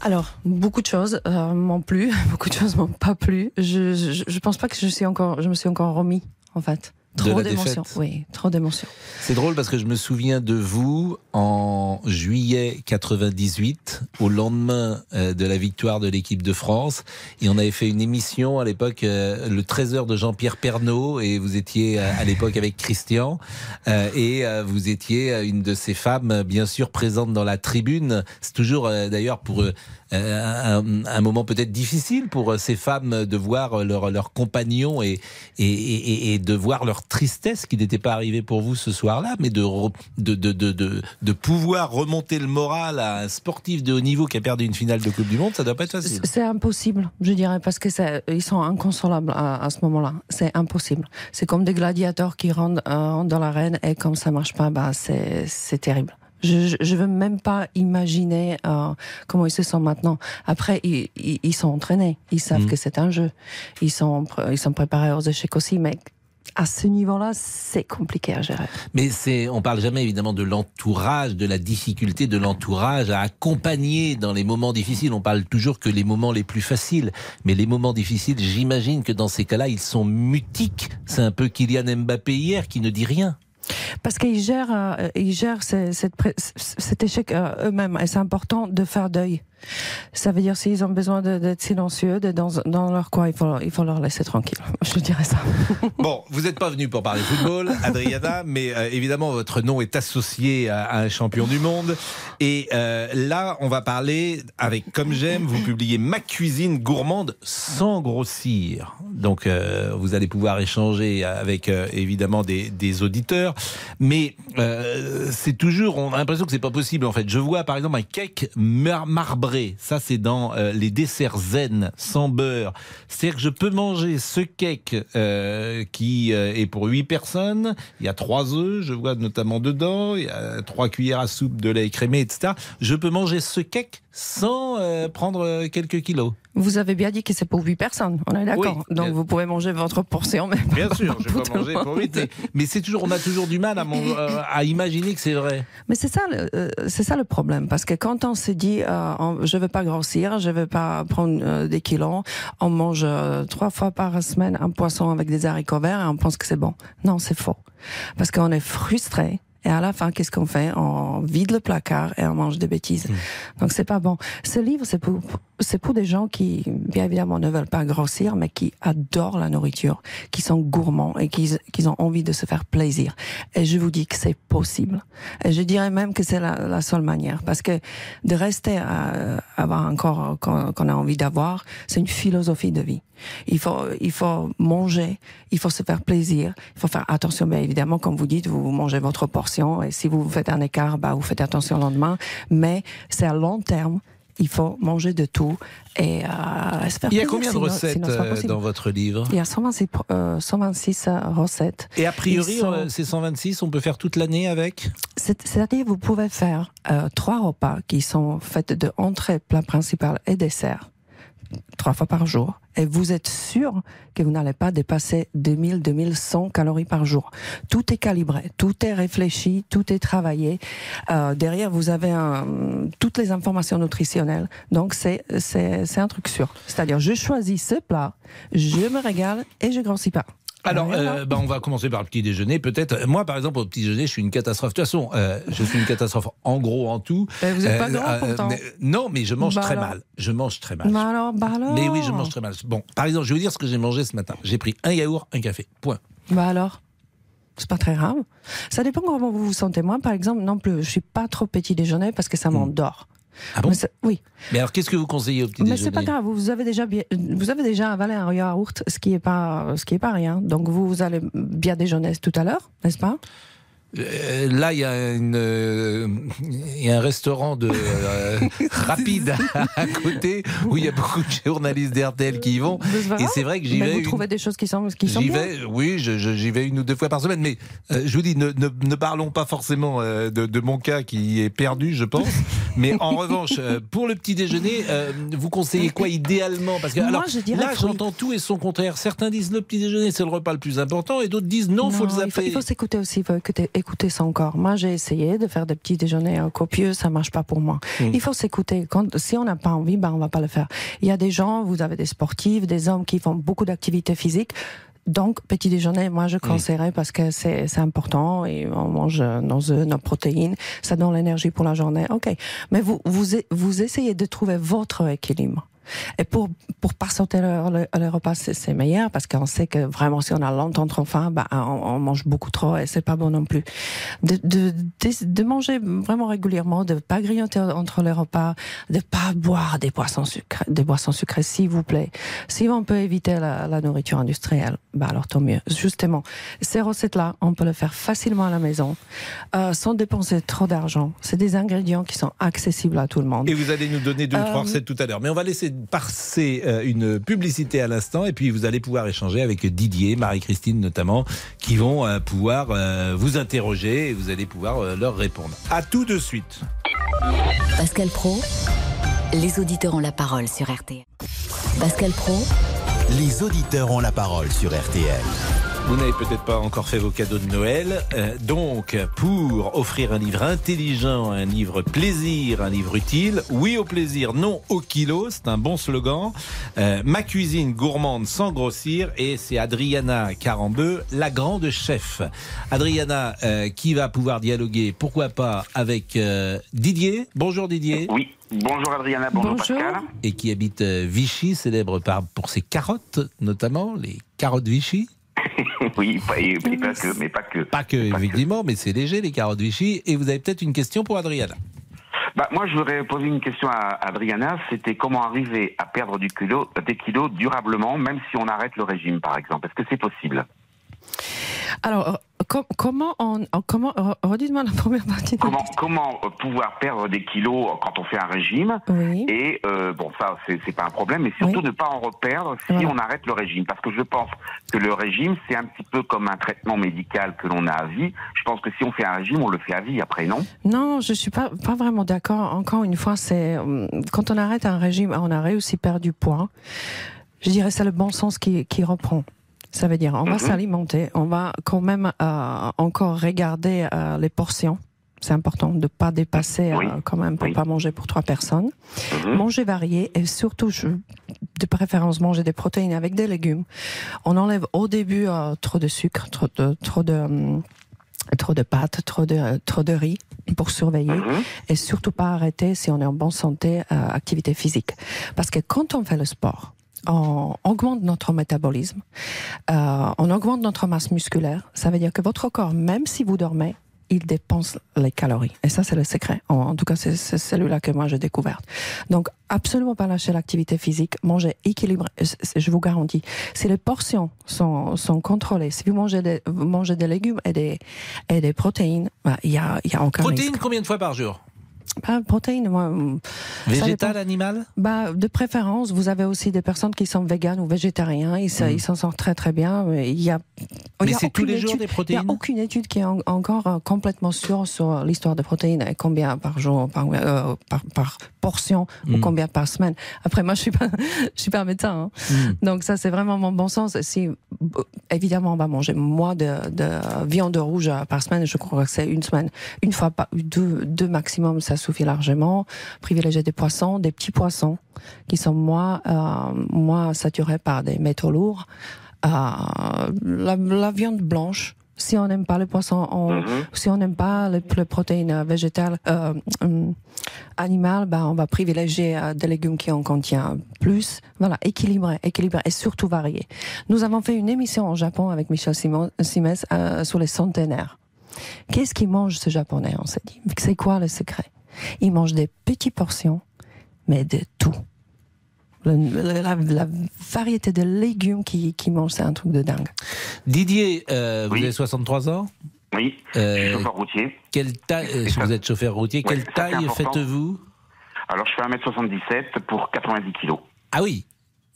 Alors, beaucoup de choses euh, m'ont plu, beaucoup de choses m'ont pas plu. Je, je, je pense pas que je suis encore, je me suis encore remis, en fait. De Trop la d'émotions. défaite. Oui, trop d'émotions. C'est drôle parce que je me souviens de vous en juillet 98, au lendemain euh, de la victoire de l'équipe de France. Et on avait fait une émission à l'époque, euh, le 13h de Jean-Pierre Pernaud, et vous étiez euh, à l'époque avec Christian. Et vous étiez une de ces femmes, bien sûr, présentes dans la tribune. C'est toujours d'ailleurs pour un, un moment peut-être difficile pour euh, ces femmes de voir leurs leurs compagnons et, et, et, de voir leur tristesse qui n'était pas arrivée pour vous ce soir-là, mais de, de, de, de, pouvoir remonter le moral à un sportif de haut niveau qui a perdu une finale de Coupe du Monde, ça doit pas être facile. C'est impossible, je dirais, parce que ils sont inconsolables à, ce moment-là. C'est impossible. C'est comme des gladiateurs qui rentrent euh, dans l'arène et comme ça marche pas, bah c'est terrible. Je, je veux même pas imaginer euh, comment ils se sentent maintenant. Après, ils, ils, ils sont entraînés, ils savent Mhm. que c'est un jeu, ils sont ils sont préparés aux échecs aussi, mais à ce niveau-là, c'est compliqué à gérer. Mais c'est, on parle jamais évidemment de l'entourage, de la difficulté de l'entourage à accompagner dans les moments difficiles. On parle toujours que les moments les plus faciles, mais les moments difficiles, j'imagine que dans ces cas-là, ils sont mutiques. C'est un peu Kylian Mbappé hier qui ne dit rien. Parce qu'ils gèrent, euh, ils gèrent cette cet échec euh, eux-mêmes. Et c'est important de faire deuil. Ça veut dire s'ils ont besoin d'être silencieux, d'être dans, dans leur coin, il faut, il faut leur laisser tranquille. Je dirais ça. Bon, vous n'êtes pas venu pour parler football, Adriana, mais euh, évidemment votre nom est associé à, à un champion du monde. Et euh, là, on va parler avec Comme j'aime. Vous publiez Ma cuisine gourmande sans grossir. Donc, euh, vous allez pouvoir échanger avec évidemment des, des auditeurs, mais euh, c'est toujours, on a l'impression que c'est pas possible. En fait, je vois par exemple un cake mar- marbré. Ça, c'est dans euh, les desserts zen sans beurre. C'est-à-dire que je peux manger ce cake euh, qui euh, est pour 8 personnes. Il y a trois œufs, je vois notamment dedans. Il y a trois cuillères à soupe de lait écrémé, etc. Je peux manger ce cake sans euh, prendre euh, quelques kilos. Vous avez bien dit que c'est pour 8 personnes, on est d'accord. Oui, Donc vous pouvez manger votre portion, mais pas Bien sûr, je le manger pour monde. 8. Mais, mais c'est toujours, on a toujours du mal à, man- euh, à imaginer que c'est vrai. Mais c'est ça, le- euh, c'est ça le problème, parce que quand on se dit, euh, on- je veux pas grossir, je veux pas prendre euh, des kilos, on mange euh, trois fois par semaine un poisson avec des haricots verts et on pense que c'est bon. Non, c'est faux, parce qu'on est frustré. Et à la fin, qu'est-ce qu'on fait? On vide le placard et on mange des bêtises. Donc c'est pas bon. Ce livre, c'est pour c'est pour des gens qui, bien évidemment, ne veulent pas grossir, mais qui adorent la nourriture, qui sont gourmands et qui, qui ont envie de se faire plaisir. Et je vous dis que c'est possible. Et je dirais même que c'est la, la seule manière, parce que de rester à avoir un corps qu'on qu'on a envie d'avoir, c'est une philosophie de vie. Il faut, il faut manger, il faut se faire plaisir, il faut faire attention, bien évidemment, comme vous dites, vous mangez votre portion, et si vous faites un écart, bah, vous faites attention le lendemain, mais c'est à long terme, il faut manger de tout et euh, se faire Il y a plaisir, combien de sinon- recettes sinon euh, dans votre livre? Il y a 126, euh, 126 euh, recettes. Et a priori, sont- ces 126, on peut faire toute l'année avec? C'est- C'est-à-dire, vous pouvez faire euh, trois repas qui sont faits de entrée, plat principal et dessert, trois fois par jour. Et vous êtes sûr que vous n'allez pas dépasser 2000, 2100 calories par jour. Tout est calibré, tout est réfléchi, tout est travaillé. Euh, derrière, vous avez un- toutes les informations nutritionnelles. Donc, c'est c'est c'est un truc sûr. C'est-à-dire, je choisis ce plat, je me régale et je grossis pas. Alors, Voilà. euh, bah, on va commencer par le petit déjeuner, peut-être. Moi, par exemple, au petit déjeuner, je suis une catastrophe. De toute façon, euh, je suis une catastrophe en gros, en tout. Vous êtes pas grand, pourtant. non, mais je mange Bah très alors. mal. Je mange très mal. Bah alors, alors. Mais oui, je mange très mal. Bon, par exemple, je vais vous dire ce que j'ai mangé ce matin. J'ai pris un yaourt, un café. Point. Bah alors c'est pas très grave. Ça dépend comment vous vous sentez. Moi, par exemple, non plus, je suis pas trop petit déjeuner parce que ça m'endort. Ah bon Mais Oui. Mais alors, qu'est-ce que vous conseillez au petit Mais déjeuner c'est pas grave. Vous avez déjà bien, vous avez déjà avalé un yaourt, ce qui est pas, ce qui est pas rien. Donc vous, vous allez bien déjeuner tout à l'heure, n'est-ce pas? Là, il y, a une, euh, il y a un restaurant de euh, rapide à côté où il y a beaucoup de journalistes d'RTL qui y vont. Et c'est vrai que j'y Mais vais. vous une- trouvez des choses qui sont, qui sont J'y bien. vais, oui, j'y vais une ou deux fois par semaine, mais euh, je vous dis, ne, ne- ne parlons pas forcément euh, de, de mon cas qui est perdu, je pense. mais en revanche, euh, pour le petit déjeuner, euh, vous conseillez quoi idéalement? Parce que Moi, alors, je là, j'entends tout et son contraire. Certains disent le petit déjeuner, c'est le repas le plus important, et d'autres disent non, faut le zapper. il faut s'écouter aussi, faut écouter, écouter son corps. Moi, j'ai essayé de faire des petits déjeuners euh, copieux, ça marche pas pour moi. Mm. Il faut s'écouter. Quand, si on n'a pas envie, ben, on va pas le faire. Il y a des gens, vous avez des sportifs, des hommes qui font beaucoup d'activités physiques. Donc, petit déjeuner, moi, je conseillerais parce que c'est c'est important et on mange euh, nos œufs, nos protéines, ça donne l'énergie pour la journée. Ok, mais vous vous vous essayez de trouver votre équilibre. Et pour pour pas sauter le, repas, c'est meilleur parce qu'on sait que vraiment si on a longtemps trop faim, bah, on, on mange beaucoup trop et c'est pas bon non plus. De, de, de, de manger vraiment régulièrement, de pas grignoter entre les repas, de pas boire des boissons sucrées, des boissons sucrées s'il vous plaît. Si on peut éviter la, la nourriture industrielle, bah alors tant mieux. Justement, ces recettes-là, on peut le faire facilement à la maison, euh, sans dépenser trop d'argent. C'est des ingrédients qui sont accessibles à tout le monde. Et vous allez nous donner deux ou trois Euh, recettes tout à l'heure. Mais on va laisser passer euh, une publicité à l'instant et puis vous allez pouvoir échanger avec Didier, Marie-Christine notamment, qui vont euh, pouvoir euh, vous interroger et vous allez pouvoir leur répondre. À tout de suite. Pascal Pro, les auditeurs ont la parole sur RTL. Pascal Pro, Les auditeurs ont la parole sur RTL. Vous n'avez peut-être pas encore fait vos cadeaux de Noël. Euh, donc, pour offrir un livre intelligent, un livre plaisir, un livre utile, oui au plaisir, non au kilo, c'est un bon slogan. Euh, ma cuisine gourmande sans grossir, et c'est Adriana Carambeu, la grande chef. Adriana, euh, qui va pouvoir dialoguer, pourquoi pas, avec euh, Didier. Bonjour Didier. Oui. Bonjour Adriana, bonjour, Pascal. Et qui habite Vichy, célèbre par, pour ses carottes, notamment, les carottes Vichy. oui, pas, et, et pas que, mais pas que. Pas que, évidemment, mais c'est léger, les carottes Vichy. Et vous avez peut-être une question pour Adriana. Bah, moi, je voudrais poser une question à Adriana. C'était comment arriver à perdre du kilo, des kilos durablement, même si on arrête le régime, par exemple. Est-ce que c'est possible? Alors, euh, com- comment on, euh, comment, re- redites-moi la première partie. de- Comment, comment euh, pouvoir perdre des kilos quand on fait un régime Et euh, bon, ça, c'est pas un problème, mais surtout ne pas en reperdre si Voilà. on arrête le régime. Parce que je pense que le régime, c'est un petit peu comme un traitement médical que l'on a à vie. Je pense que si on fait un régime, on le fait à vie après, non? Non, je suis pas pas vraiment d'accord. Encore une fois, c'est quand on arrête un régime, on a réussi à perdre du poids. Je dirais c'est le bon sens qui qui reprend. Ça veut dire on va Mhm. s'alimenter, on va quand même euh, encore regarder euh, les portions. C'est important de pas dépasser euh, quand même pour pas manger pour trois personnes. Manger varié et surtout je- de préférence manger des protéines avec des légumes. On enlève au début euh, trop de sucre, trop de trop de hum, trop de pâtes, trop de, trop de riz pour surveiller Mhm. et surtout pas arrêter si on est en bonne santé, euh, activité physique. Parce que quand on fait le sport, on augmente notre métabolisme, euh, on augmente notre masse musculaire. Ça veut dire que votre corps, même si vous dormez, il dépense les calories. Et ça, c'est le secret. En, en tout cas, c'est celui-là que moi j'ai découvert. Donc, absolument pas lâcher l'activité physique, manger équilibré. Euh, Je vous garantis, si les portions sont, sont contrôlées, si vous mangez des, vous mangez des légumes et des, et des protéines, bah, il y a, y a aucun Protéines, risque. combien de fois par jour? Bah, protéines, moi. hum, Végétal, animal? Bah, De préférence, vous avez aussi des personnes qui sont véganes ou végétariens, ils se- ils s'en sortent très très bien. Il y a. Mais c'est tous les jours des protéines? Il n'y a aucune étude qui est en- encore euh, complètement sûre sur l'histoire des protéines et combien par jour, par, euh, par, par portion ou Mm. combien par semaine. Après, moi, je suis pas, je suis pas médecin, hein. Mm. donc ça c'est vraiment mon bon sens. Si évidemment on va manger moins de, de viande rouge par semaine, je crois que c'est une semaine, une fois par deux, deux maximum, ça suffit largement. Privilégier des poissons, des petits poissons qui sont moins euh, moins saturés par des métaux lourds. Euh, la, la viande blanche. Si on n'aime pas les poissons, on- si on n'aime pas les, les protéines végétales, euh, hum, animales, ben on va privilégier euh, des légumes qui en contiennent plus. Voilà, équilibré, équilibré et surtout varié. Nous avons fait une émission au Japon avec Michel Simon- Simès euh, sur les centenaires. Qu'est-ce qu'ils mangent ces Japonais On s'est dit? C'est quoi le secret? Ils mangent des petites portions, mais de tout. La, la variété de légumes qu'ils qu'ils mangent, c'est un truc de dingue. Didier, euh, vous avez 63 ans Oui, Euh, je suis chauffeur routier. Quelle taille, euh, si vous êtes chauffeur routier, Ouais, quelle taille faites-vous Alors, je fais 1m77 pour 90 kilos. Ah oui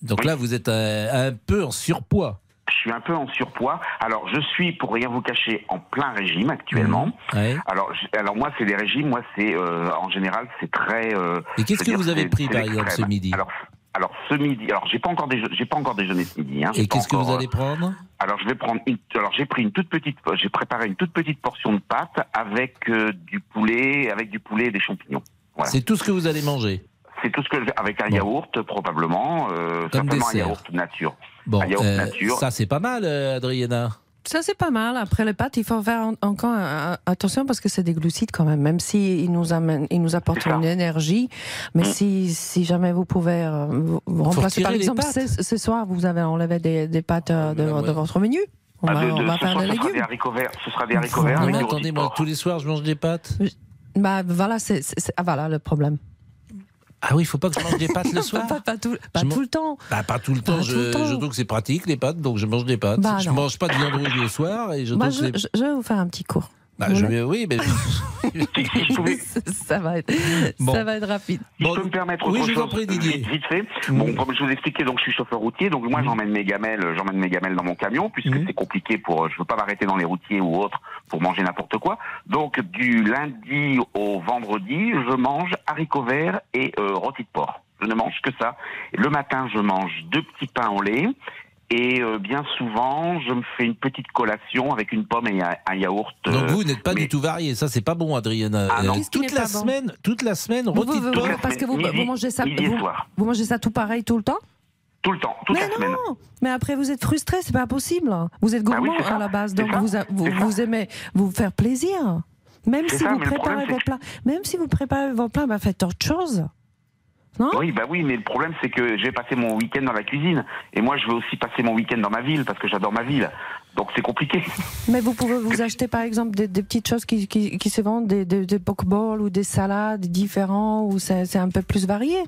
Donc là, vous êtes un, un peu en surpoids. Je suis un peu en surpoids. Alors, je suis, pour rien vous cacher, en plein régime actuellement. Mmh. Ouais. Alors, je- alors moi, c'est des régimes. Moi, c'est euh, en général, c'est très. euh, Et qu'est-ce que dire, vous avez pris, par exemple, ce midi? Alors, alors ce midi, alors j'ai pas encore j'ai pas encore déjeuné ce midi. Hein, Et qu'est-ce que vous allez prendre? euh, Alors, je vais prendre. Une, alors, j'ai pris une toute petite. J'ai préparé une toute petite portion de pâte avec euh, du poulet, avec du poulet et des champignons. Voilà. C'est tout ce que vous allez manger? C'est tout ce que je vais avec un yaourt probablement, euh, Comme certainement un dessert. yaourt nature. Bon, un yaourt euh, nature. ça c'est pas mal, Adriana. Ça, c'est pas mal. Après les pâtes, il faut faire en- encore attention parce que c'est des glucides quand même, même si ils nous amènent, ils nous apportent une énergie. Mais si, si jamais vous pouvez euh, vous, remplacer, par exemple, ce, ce soir, vous avez enlevé des, des pâtes euh, de, de votre menu. On Ah, va, de- de- on va ce faire soir, des ce sera légumes. des haricots verts. Ce sera des haricots verts attendez, moi tous les soirs je mange des pâtes. Bah voilà, c'est c'est- c'est- ah, voilà le problème. Ah oui, il faut pas que je mange des pâtes le soir. pas, pas tout, pas le temps. Bah, pas tout le temps. Je, tout le temps. je trouve que c'est pratique les pâtes, donc je mange des pâtes. Bah, je non. mange pas de viande rouge le soir et je Moi, je, je- je vais vous faire un petit cours. Bah, je voulez oui, ça va être, Bon. ça va être rapide. Si je peux me permettre oui, autre je vous en chose, prie, Didier. Vite, vite fait. Bon, comme je vous expliquais, donc je suis chauffeur routier, donc moi j'emmène mes gamelles, j'emmène mes gamelles dans mon camion puisque c'est compliqué pour, je veux pas m'arrêter dans les routiers ou autres pour manger n'importe quoi. Donc du lundi au vendredi, je mange haricots verts et euh, rôti de porc. Je ne mange que ça. Le matin, je mange deux petits pains au lait. Et euh, bien souvent, je me fais une petite collation avec une pomme et un, un yaourt. Donc euh, vous n'êtes pas du tout varié, ça c'est pas bon, Adriana. Ah non. Toute la pas bon semaine, toute la semaine, Vous, parce que vous, vous mangez ça, vous, mangez ça tout pareil tout le temps Tout le temps, toute Mais la semaine. non, mais après vous êtes frustré, c'est pas possible. Vous êtes Bah oui, gourmand ça, à la base, donc vous, a- vous, c'est ça. vous aimez vous faire plaisir. Même si ça, vous préparez vos plats, même si vous préparez vos plats, bah faites autre chose. Oui, bah oui, mais le problème c'est que je vais passer mon week-end dans la cuisine et moi je veux aussi passer mon week-end dans ma ville parce que j'adore ma ville. Donc c'est compliqué. Mais vous pouvez vous acheter par exemple des, des petites choses qui, qui, qui se vendent, des, des, des pokeballs ou des salades différents où c'est un peu plus varié.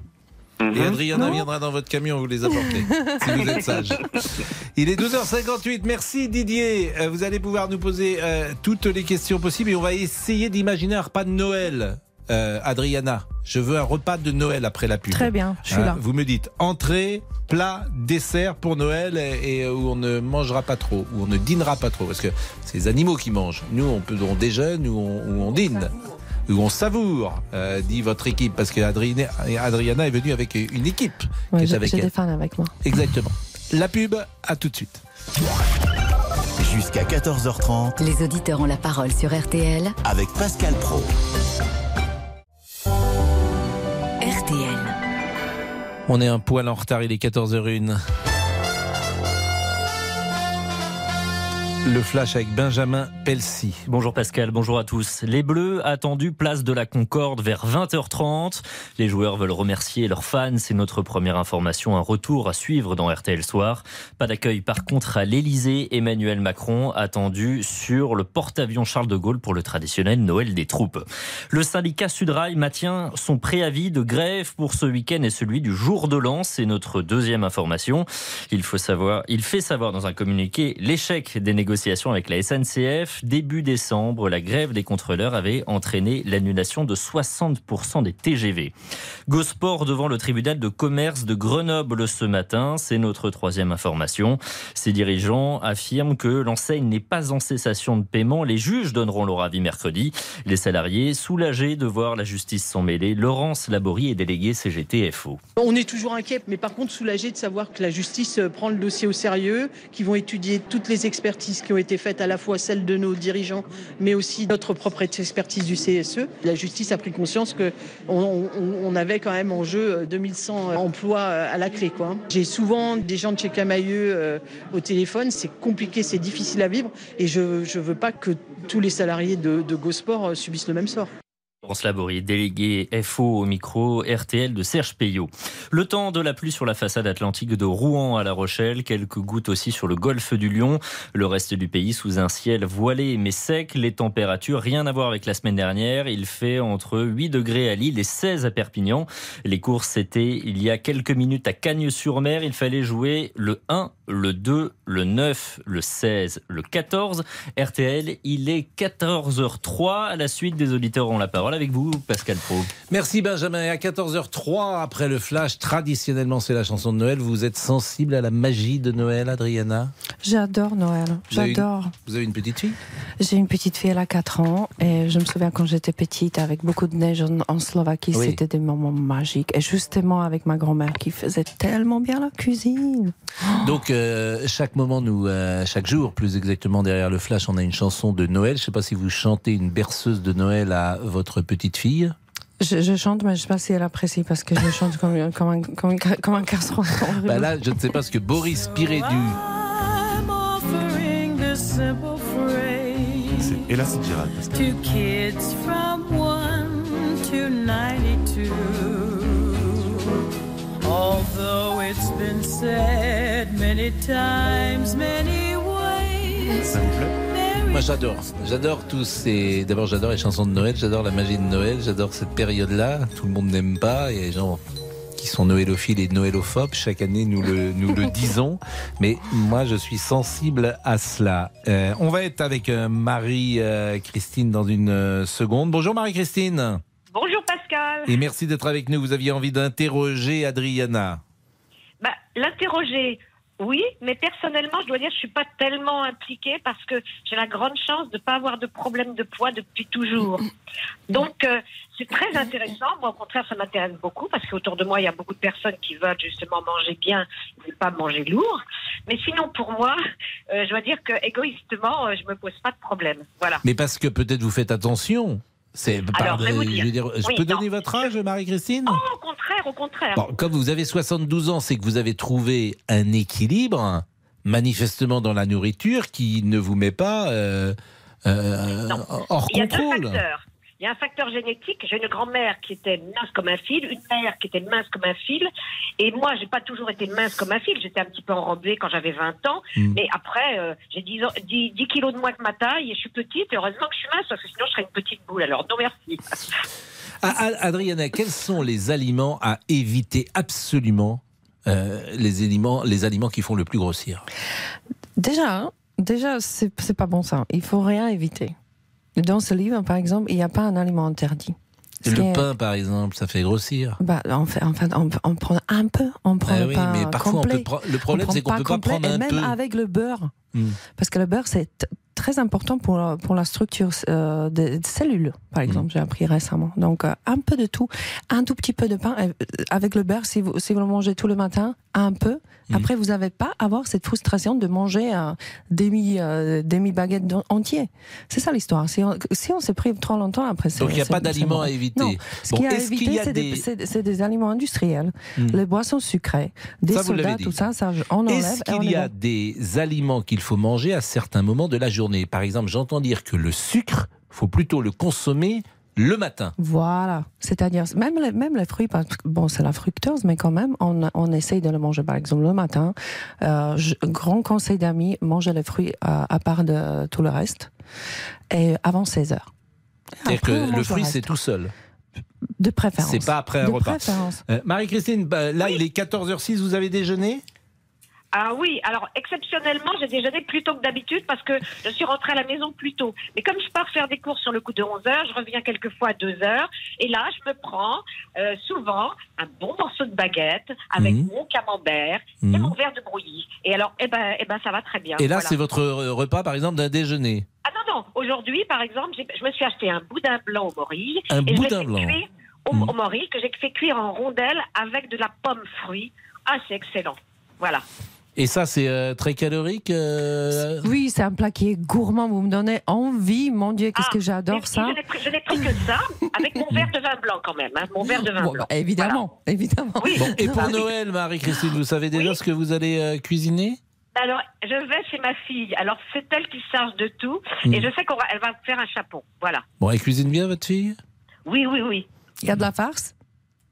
Mhm. Et Adriana Non viendra dans votre camion vous les apporter, si vous êtes sage. Il est 12h58, merci Didier. Euh, Vous allez pouvoir nous poser euh, toutes les questions possibles et on va essayer d'imaginer un repas de Noël. Euh, Adriana, je veux un repas de Noël après la pub. Très bien, je suis Hein, là. Vous me dites entrée, plat, dessert pour Noël et, et où on ne mangera pas trop, où on ne dînera pas trop, parce que c'est les animaux qui mangent. Nous, on peut, on déjeune ou on, ou on dîne. Où on savoure, euh, dit votre équipe, parce que Adriana, Adriana est venue avec une équipe Ouais, qui est j'ai des fans avec moi. Exactement. La pub, à tout de suite. Jusqu'à 14h30 Les auditeurs ont la parole sur RTL. avec Pascal Pro. On est un poil en retard, il est 14h01. Le flash avec Benjamin Pelsi. Bonjour Pascal, bonjour à tous. Les Bleus attendus place de la Concorde vers 20h30. Les joueurs veulent remercier leurs fans, c'est notre première information. Un retour à suivre dans RTL Soir. Pas d'accueil par contre à l'Elysée. Emmanuel Macron attendu sur le porte-avions Charles de Gaulle pour le traditionnel Noël des troupes. Le syndicat Sudrail maintient son préavis de grève pour ce week-end et celui du jour de l'an. C'est notre deuxième information. Il faut il fait savoir dans un communiqué l'échec des négociations avec la SNCF. Début décembre, la grève des contrôleurs avait entraîné l'annulation de 60% des TGV. Gosport devant le tribunal de commerce de Grenoble ce matin, c'est notre troisième information. Ses dirigeants affirment que l'enseigne n'est pas en cessation de paiement. Les juges donneront leur avis mercredi. Les salariés, soulagés de voir la justice s'en mêler, Laurence Laborie est déléguée CGT-FO. On est toujours inquiet, mais par contre soulagé de savoir que la justice prend le dossier au sérieux, qu'ils vont étudier toutes les expertises qui ont été faites, à la fois celles de nos dirigeants, mais aussi notre propre expertise du CSE. La justice a pris conscience qu'on on, avait quand même en jeu 2100 emplois à la clé. J'ai souvent des gens de chez Camailleux euh, au téléphone. C'est compliqué, c'est difficile à vivre, et je ne veux pas que tous les salariés de, de GoSport euh, subissent le même sort. Laurence Laborie, délégué FO au micro RTL de Serge Payot. Le temps de la pluie sur la façade atlantique de Rouen à La Rochelle, quelques gouttes aussi sur le golfe du Lion. Le reste du pays sous un ciel voilé mais sec. Les températures, rien à voir avec la semaine dernière. Il fait entre 8 degrés à Lille et 16 à Perpignan. Les courses étaient il y a quelques minutes à Cagnes-sur-Mer. Il fallait jouer le 1, le 2, le 9, le 16, le 14. RTL, il est 14h03. À la suite des auditeurs ont la parole avec vous, Pascal Pro. Merci Benjamin. Et à 14h03, après le flash, traditionnellement c'est la chanson de Noël. Vous êtes sensible à la magie de Noël, Adriana? J'adore Noël. J'adore. Vous, avez une petite fille? J'ai une petite fille, elle a 4 ans. Et je me souviens quand j'étais petite, avec beaucoup de neige en, Slovaquie, c'était des moments magiques. Et justement avec ma grand-mère qui faisait tellement bien la cuisine. Donc, euh, chaque moment, nous, euh, chaque jour, plus exactement, derrière le flash, on a une chanson de Noël. Je ne sais pas si vous chantez une berceuse de Noël à votre petite fille. Je, chante, mais je ne sais pas si elle apprécie parce que je chante comme, comme, un, comme, un, comme un bah là, je ne sais pas ce que Boris Pirédu. Et là, c'est Gérald. Two kids from one to 92. Although it's been said many times, many ways. Ça vous plaît moi j'adore, j'adore tous ces. D'abord j'adore les chansons de Noël, j'adore la magie de Noël, j'adore cette période-là. Tout le monde n'aime pas, il y a des gens qui sont noélophiles et noélophobes. Chaque année nous le, nous le disons, mais moi je suis sensible à cela. Euh, on va être avec euh, Marie-Christine dans une euh, seconde. Bonjour Marie-Christine. Bonjour Pascal. Et merci d'être avec nous. Vous aviez envie d'interroger Adriana. Bah, L'interroger, oui, mais personnellement, je dois dire, je suis pas tellement impliquée parce que j'ai la grande chance de ne pas avoir de problème de poids depuis toujours. Donc, euh, c'est très intéressant. Moi, au contraire, ça m'intéresse beaucoup parce qu'autour de moi, il y a beaucoup de personnes qui veulent justement manger bien et ne pas manger lourd. Mais sinon, pour moi, euh, je dois dire que égoïstement, euh, je me pose pas de problème. Voilà. Mais parce que peut-être vous faites attention. C'est Alors, je, je peux donner votre âge, Marie-Christine oh, Au contraire, au contraire. comme vous avez 72 ans, c'est que vous avez trouvé un équilibre, manifestement dans la nourriture, qui ne vous met pas euh, euh, hors contrôle. Il y a un facteur génétique. J'ai une grand-mère qui était mince comme un fil, une mère qui était mince comme un fil. Et moi, j'ai pas toujours été mince comme un fil. J'étais un petit peu enrobée quand j'avais 20 ans. Hmm. Mais après, euh, j'ai 10, 10, kilos de moins que ma taille et je suis petite. Et heureusement que je suis mince parce que sinon, je serais une petite boule. Alors, non, merci. Ah, Adriana, quels sont les aliments à éviter absolument euh, les, aliments, les aliments qui font le plus grossir? Déjà, déjà c'est pas bon ça. Il faut rien éviter. Dans ce livre, par exemple, il n'y a pas un aliment interdit. Le pain, par exemple, ça fait grossir. Bah, en fait, en fait on, on prend un peu, on prend ah oui, mais parfois On peut le problème, c'est qu'on peut pas prendre un et même avec le beurre, hmm. parce que le beurre, c'est très important pour, la- pour la structure euh, des cellules, par exemple, j'ai appris récemment. Donc, euh, un peu de tout, un tout petit peu de pain. euh, Avec le beurre, si vous, si vous le mangez tout le matin, un peu. Après, vous n'avez pas à avoir cette frustration de manger un demi, euh, demi baguette entier. C'est ça l'histoire. Si on, si on se prive trop longtemps, après, c'est. Donc il n'y a pas d'aliments à éviter. Non. Ce Bon, qu'il y a à éviter, c'est des, aliments industriels, Hmm. les boissons sucrées, des Ça, sodas, tout ça, ça on enlève. Est-ce qu'il y a des aliments qu'il faut manger à certains moments de la journée Par exemple, j'entends dire que le sucre, faut plutôt le consommer le matin. Voilà, c'est-à-dire même les, même les fruits, parce que, bon, c'est la fructose, mais quand même, on, on essaye de le manger par exemple le matin. Euh, je- grand conseil d'amis, manger les fruits à, à part de tout le reste, et avant 16 heures. C'est-à-dire que le fruit, c'est tout seul. De préférence. C'est pas après un de repas. Euh, Marie-Christine, bah, là, il est 14h06, vous avez déjeuné? Ah oui, alors exceptionnellement, j'ai déjeuné plus tôt que d'habitude parce que je suis rentrée à la maison plus tôt. Mais comme je pars faire des courses sur le coup de 11 heures, je reviens quelquefois à 2 heures. Et là, je me prends euh, souvent un bon morceau de baguette avec Mhm. mon camembert et Mhm. mon verre de brouillis. Et alors, eh ben, eh ben, ça va très bien. Et là, Voilà. c'est votre euh, repas, par exemple, d'un déjeuner? Ah non, non, aujourd'hui, par exemple, je me suis acheté un boudin blanc au morille. Un et boudin blanc. Cuire Au, au morille, que j'ai fait cuire en rondelles avec de la pomme fruit. Ah, c'est excellent. Voilà. Et ça, c'est euh, très calorique euh, Oui, c'est un plat qui est gourmand. Vous me donnez envie, mon Dieu, qu'est-ce que Mais j'adore si, ça. Je n'ai pris, que ça, avec mon verre de vin blanc quand même. hein, mon verre de vin Bon, blanc. bah, évidemment, évidemment. Bon, et pour Noël, Marie-Christine, vous savez déjà ce que vous allez euh, cuisiner? Alors, je vais chez ma fille. Alors, c'est elle qui charge de tout. Mm. Et je sais qu'elle va faire un chapeau. Voilà. Bon, elle cuisine bien, votre fille? Oui, oui, oui. Il y a de la farce?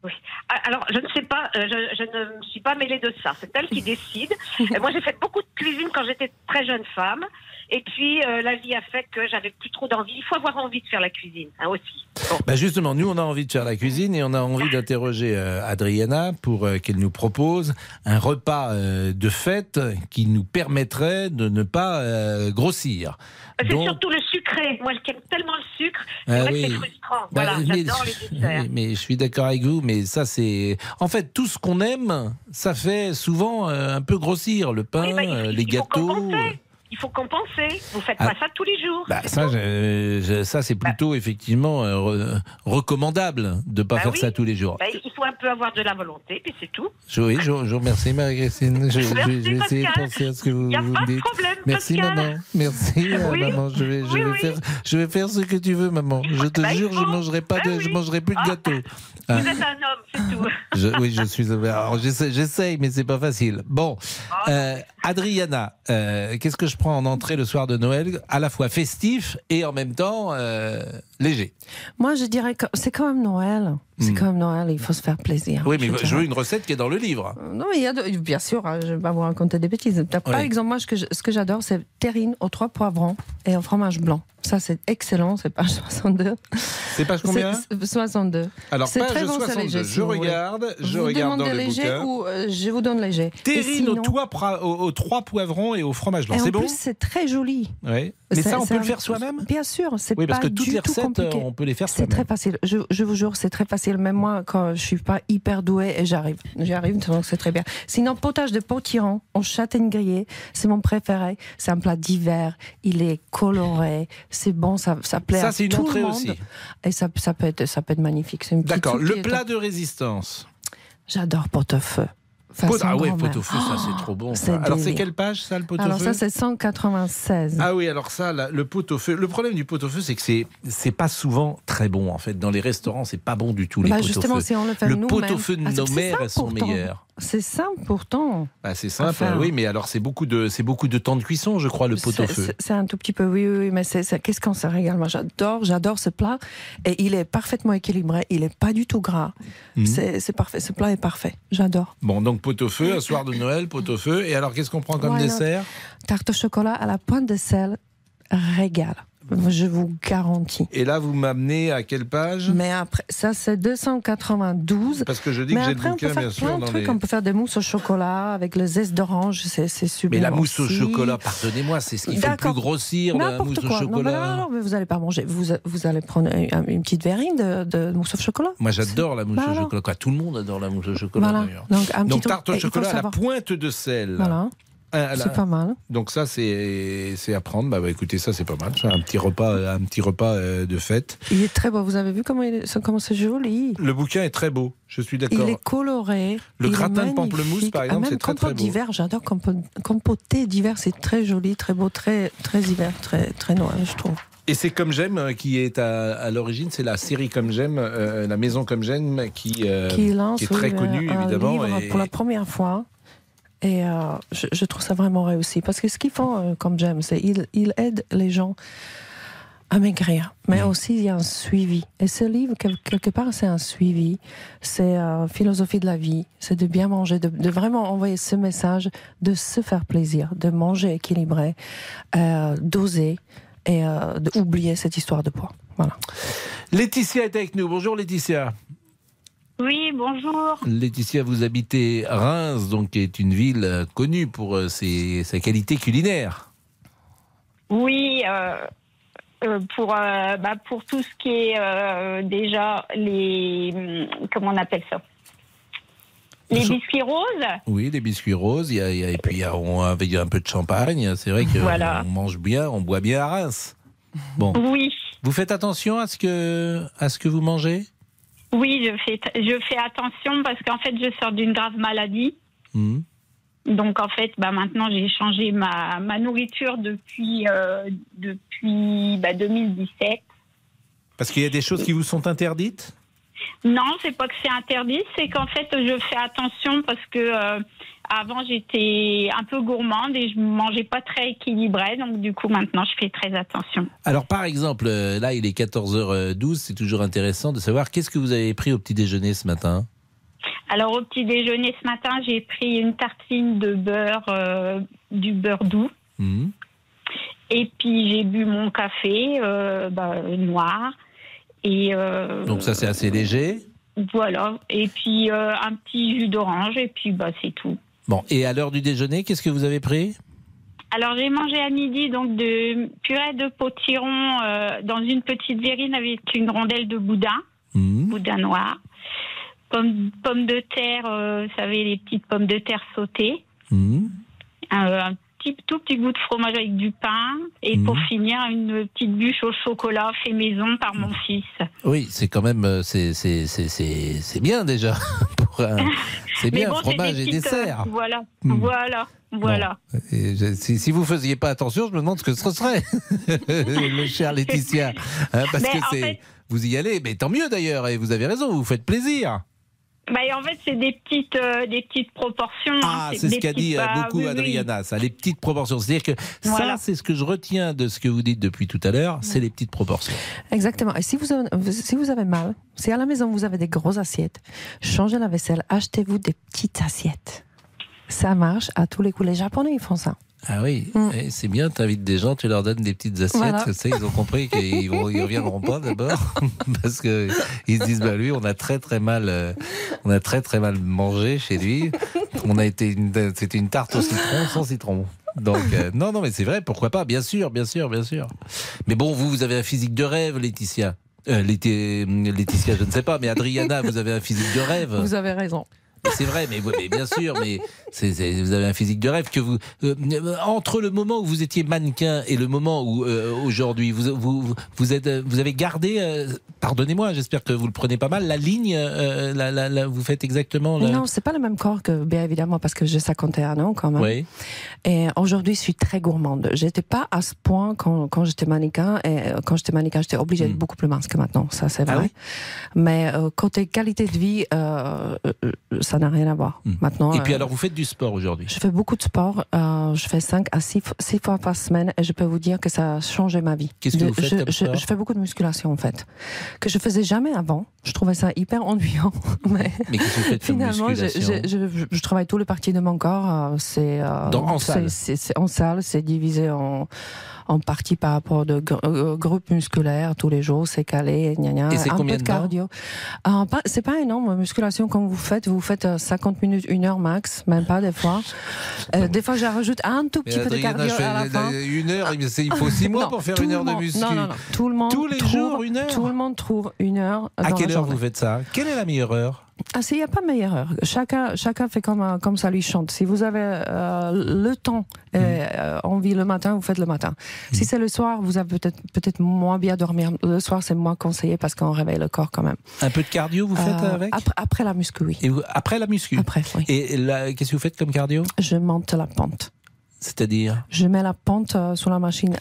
Oui. Ah, Alors, je ne sais pas, euh, je, je ne me suis pas mêlée de ça. C'est elle qui décide. Moi, j'ai fait beaucoup de cuisine quand j'étais très jeune femme. Et puis, euh, la vie a fait que j'avais plus trop d'envie. Il faut avoir envie de faire la cuisine, hein, aussi. Bah justement, nous, on a envie de faire la cuisine et on a envie d'interroger euh, Adriana pour euh, qu'elle nous propose un repas de fête qui nous permettrait de ne pas grossir. C'est Donc- surtout le sucré. Moi, j'aime tellement le sucre. C'est Ah vrai oui. que c'est frustrant. Bah, voilà, mais- les desserts. oui, mais je suis d'accord avec vous, mais ça c'est... En fait, tout ce qu'on aime, ça fait souvent un peu grossir. Le pain, euh, les Il faut gâteaux... Il faut compenser. Vous faites Ah. pas ça tous les jours. Bah, ça, je- je- ça c'est plutôt effectivement euh, re- recommandable de pas Bah faire oui. ça tous les jours. Bah, il faut un peu avoir de la volonté, puis c'est tout. Oui, je, je remercie Marie-Christine. Je, vais essayer de penser à ce que vous, Y a vous pas me de dites. problème, Merci Pascal. maman. Merci euh, maman. Je vais, Oui, faire, je vais faire ce que tu veux maman. Je te Bah, jure, je mangerai pas de, Bah je mangerai plus de gâteau. Vous Ah. êtes un homme, c'est tout. Je- oui, je suis. Alors, j'essaye, mais c'est pas facile. Bon, Ah, euh, Adriana, qu'est-ce que je en entrée le soir de Noël, à la fois festif et en même temps euh, léger Moi, je dirais que c'est quand même Noël. C'est Hmm. quand même Noël, il faut se faire plaisir. Oui, mais je, veux une recette qui est dans le livre. Non, mais il y a de- bien sûr, hein, je vais pas vous raconter des bêtises. Par Oui. exemple, moi, ce que j'adore, c'est terrine aux trois poivrons et au fromage blanc. Ça, c'est excellent, c'est page 62. C'est page combien? C'est- 62. Alors, C'est page très bon, c'est 62, léger, je si regarde, je vous regarde dans le léger bouquin. ou euh, je vous donne léger. Terrine aux, sinon- trois pra- aux- aux trois poivrons et au fromage blanc. C'est bon? plus, c'est très joli. Oui. Mais C'est- ça, on c'est peut le faire soi-même? Bien sûr, c'est Oui, parce pas que toutes du les tout recettes, compliqué. on peut les faire C'est soi-même. très facile. Je, je vous jure, c'est très facile. Même moi, quand je suis pas hyper douée, et j'arrive. J'arrive, donc c'est très bien. Sinon, potage de potiron en châtaigne grillée, c'est mon préféré. C'est un plat d'hiver. Il est coloré. C'est bon, ça, ça plaît Ça, à une tout entrée le monde. aussi. Et ça, ça peut être, ça peut être magnifique. D'accord. Le plat de résistance. J'adore pot-au-feu. Pot- Façon ah ouais, grand-mère. pot-au-feu, ça c'est trop bon. Alors c'est quelle page ça, le pot-au-feu Alors ça, c'est 196. Ah oui, alors ça, là, le pot-au-feu. Le problème du pot-au-feu, c'est que c'est c'est pas souvent très bon en fait. Dans les restaurants, c'est pas bon du tout les Bah, pot-au-feu. justement, si on le fait le nous-mêmes. pot-au-feu de Ah, nos mères, elles sont meilleures. C'est simple pourtant. Bah, c'est simple, Enfin. oui, mais alors c'est beaucoup de c'est beaucoup de temps de cuisson, je crois, le C'est- pot-au-feu. c'est- C'est un tout petit peu, oui, oui, oui, mais c'est, qu'est-ce qu'on se régale? Moi, j'adore, j'adore ce plat. Et il est parfaitement équilibré. Il est pas du tout gras. Mhm. C'est, parfait. Ce plat est parfait. J'adore. Bon, donc pot-au-feu, un soir de Noël, pot-au-feu. Et alors, qu'est-ce qu'on prend comme dessert? Tarte au chocolat à la pointe de sel, régal. Je vous garantis. Et là, vous m'amenez à quelle page? Mais après, ça, c'est 292. Parce que je dis Mais que j'ai le après, on peut bouquin, faire bien sûr, plein de dans trucs. les- On peut faire des mousses au chocolat avec le zeste d'orange. C'est, super. Mais la mousse au chocolat, pardonnez-moi, c'est ce qui fait le plus grossir, la mousse au quoi. Non, mais chocolat. non, non, mais vous allez pas manger. Vous, vous allez prendre un- une petite verrine de, de mousse au chocolat. Moi, j'adore la mousse Bah au chocolat. Tout le monde adore la mousse au chocolat, Voilà. d'ailleurs. Donc, un petit truc- tarte au chocolat à la pointe de sel. Voilà. Ah. C'est pas mal. Donc ça, c'est à prendre. Bah, bah, écoutez, ça c'est pas mal. Ça, un petit repas, un petit repas euh, de fête. Il est très beau. Vous avez vu comment il est- comment c'est joli Le bouquin est très beau. Je suis Il d'accord. est coloré. Le il gratin de pamplemousse, par Ah, exemple, même c'est très, très beau. d'hiver, j'adore compoté d'hiver. C'est très joli, très beau, très très hiver, très très noir, je trouve. Et c'est comme j'aime euh, qui est à, à l'origine. C'est la série comme j'aime, euh, la maison comme j'aime, qui, euh, qui qui est très oui, connue évidemment. et- pour la première fois. Et euh, je, je trouve ça vraiment réussi. Parce que ce qu'ils font, euh, comme j'aime, c'est ils ils aident les gens à maigrir. Mais aussi, il y a un suivi. Et ce livre, quel- quelque part, c'est un suivi. C'est euh, philosophie de la vie. C'est de bien manger, de, de vraiment envoyer ce message, de se faire plaisir, de manger équilibré, euh, d'oser et d'oublier cette histoire de poids. Voilà. Laetitia est avec nous. Bonjour Laetitia. Oui, bonjour. Laetitia, vous habitez Reims, donc qui est une ville euh, connue pour euh, ses, sa qualité culinaire. Oui, euh, euh, pour, euh, bah, pour tout ce qui est déjà les. hum, Comment on appelle ça? Les biscuits roses. Oui, les biscuits roses, il y a, il y a- et puis il y a, on, avec un peu de champagne. C'est vrai qu'on Voilà. mange bien, on boit bien à Reims. Bon. Oui. Vous faites attention à ce que, à ce que vous mangez? Oui, je fais, je fais attention parce qu'en fait, je sors d'une grave maladie. Mhm. Donc, en fait, bah, maintenant, j'ai changé ma, ma nourriture depuis, euh, depuis bah, 2017. Parce qu'il y a des choses qui vous sont interdites? Non, c'est pas que c'est interdit, c'est qu'en fait, je fais attention parce que euh, avant, j'étais un peu gourmande et je mangeais pas très équilibré. Donc, du coup, maintenant, je fais très attention. Alors, par exemple, euh, là, il est 14h12, c'est toujours intéressant de savoir qu'est-ce que vous avez pris au petit déjeuner ce matin? Alors, au petit déjeuner ce matin, j'ai pris une tartine de beurre, euh, du beurre doux. Mhm. Et puis, j'ai bu mon café euh, bah, noir. Et euh, Donc, ça, c'est assez léger. voilà. Et puis, euh, un petit jus d'orange. Et puis, bah, c'est tout. Bon, et à l'heure du déjeuner, qu'est-ce que vous avez pris? Alors j'ai mangé à midi donc de purée de potiron euh, dans une petite verrine avec une rondelle de boudin, boudin noir, pommes, pommes de terre, euh, vous savez les petites pommes de terre sautées, Mhm. euh, un petit tout petit goût de fromage avec du pain et pour finir une petite bûche au chocolat fait maison par mon fils. Oui, c'est quand même, euh, c'est c'est- c'est- c'est- c'est bien déjà. C'est bien, bon, fromage des et petites, dessert. euh, voilà, Hmm. voilà, voilà. Je- si, si vous faisiez pas attention, je me demande ce que ce serait, le cher Laetitia. Hein, parce Mais que c'est. fait- Vous y allez, mais tant mieux d'ailleurs, et vous avez raison, vous vous faites plaisir. Bah, en fait, c'est des petites, euh, des petites proportions. hein. Ah, c'est ce qu'a dit euh, bah, beaucoup oui, oui. Adriana, ça, les petites proportions. C'est-à-dire que Voilà. ça, c'est ce que je retiens de ce que vous dites depuis tout à l'heure, c'est les petites proportions. Exactement. Et si vous, avez, si vous avez mal, si à la maison vous avez des grosses assiettes, changez la vaisselle, achetez-vous des petites assiettes. Ça marche à tous les coups. Les Japonais, ils font ça. Ah oui, eh, c'est bien, tu invites des gens, tu leur donnes des petites assiettes, Voilà. tu sais, ils ont compris qu'ils ils reviendront pas d'abord, parce que ils se disent, bah lui, on a très très mal, euh, on a très très mal mangé chez lui, on a été, une- c'était une tarte au citron sans citron. Donc euh, non, non, mais c'est vrai, pourquoi pas, bien sûr, bien sûr, bien sûr. Mais bon, vous, vous avez un physique de rêve, Laetitia. Euh, Laeti- Laetitia, je ne sais pas, mais Adriana, vous avez un physique de rêve. Vous avez raison. C'est vrai, mais, bien sûr, mais vous avez un physique de rêve que vous euh, euh, entre le moment où vous étiez mannequin et le moment où euh, aujourd'hui vous, vous vous êtes vous avez gardé, euh, pardonnez-moi, j'espère que vous le prenez pas mal, la ligne, la, la- la- vous faites exactement. La... Non, c'est pas le même corps que, bien évidemment, parce que j'ai 51 ans quand même. Oui. Et aujourd'hui, je suis très gourmande. J'étais pas à ce point quand, quand j'étais mannequin. Et quand j'étais mannequin, j'étais obligée d'être beaucoup plus mince que maintenant. Ça, c'est Ah vrai. oui? Mais côté qualité de vie, ça n'a rien à voir. Maintenant. Et puis euh, alors vous faites du sport aujourd'hui? Je fais beaucoup de sport. euh, je fais 5 à 6 fois par semaine et je peux vous dire que ça a changé ma vie. Qu'est-ce que vous faites je, comme je- sport? je fais beaucoup de musculation en fait, que je faisais jamais avant. Je trouvais ça hyper ennuyant. Mais, Mais que vous faites finalement, je, je- je- je travaille tous les parties de mon corps. euh, c'est en salle, c'est divisé en en parties par rapport de gr- euh, groupes musculaires tous les jours, c'est calé, gna gna, Et un combien peu de cardio. Euh, pas- c'est pas énorme, musculation comme vous faites, vous faites euh, 50 minutes, une heure max, même pas des fois. Euh, des fois, je rajoute un tout Mais petit peu de cardio je fais à la fin. une heure, il faut six mois Non, pour faire une heure de muscu. Non, non, non. Tout le monde Tous les trouve- jours, une heure Tout le monde trouve une heure. À dans quelle la heure journée. vous faites ça? Quelle est la meilleure heure? Ah, il n'y a pas meilleure heure. Chacun, chacun fait comme, euh, comme ça lui chante. Si vous avez euh, le temps et euh, envie le matin, vous faites le matin. Si c'est le soir, vous avez peut-être peut-être moins bien dormir. Le soir, c'est moins conseillé parce qu'on réveille le corps quand même. Un peu de cardio, vous faites Euh, avec? après, après la muscu, oui. Et vous- Après la muscu? Après, oui. Et qu'est-ce que vous faites comme cardio? Je monte la pente. C'est-à-dire? Je mets la pente sur la machine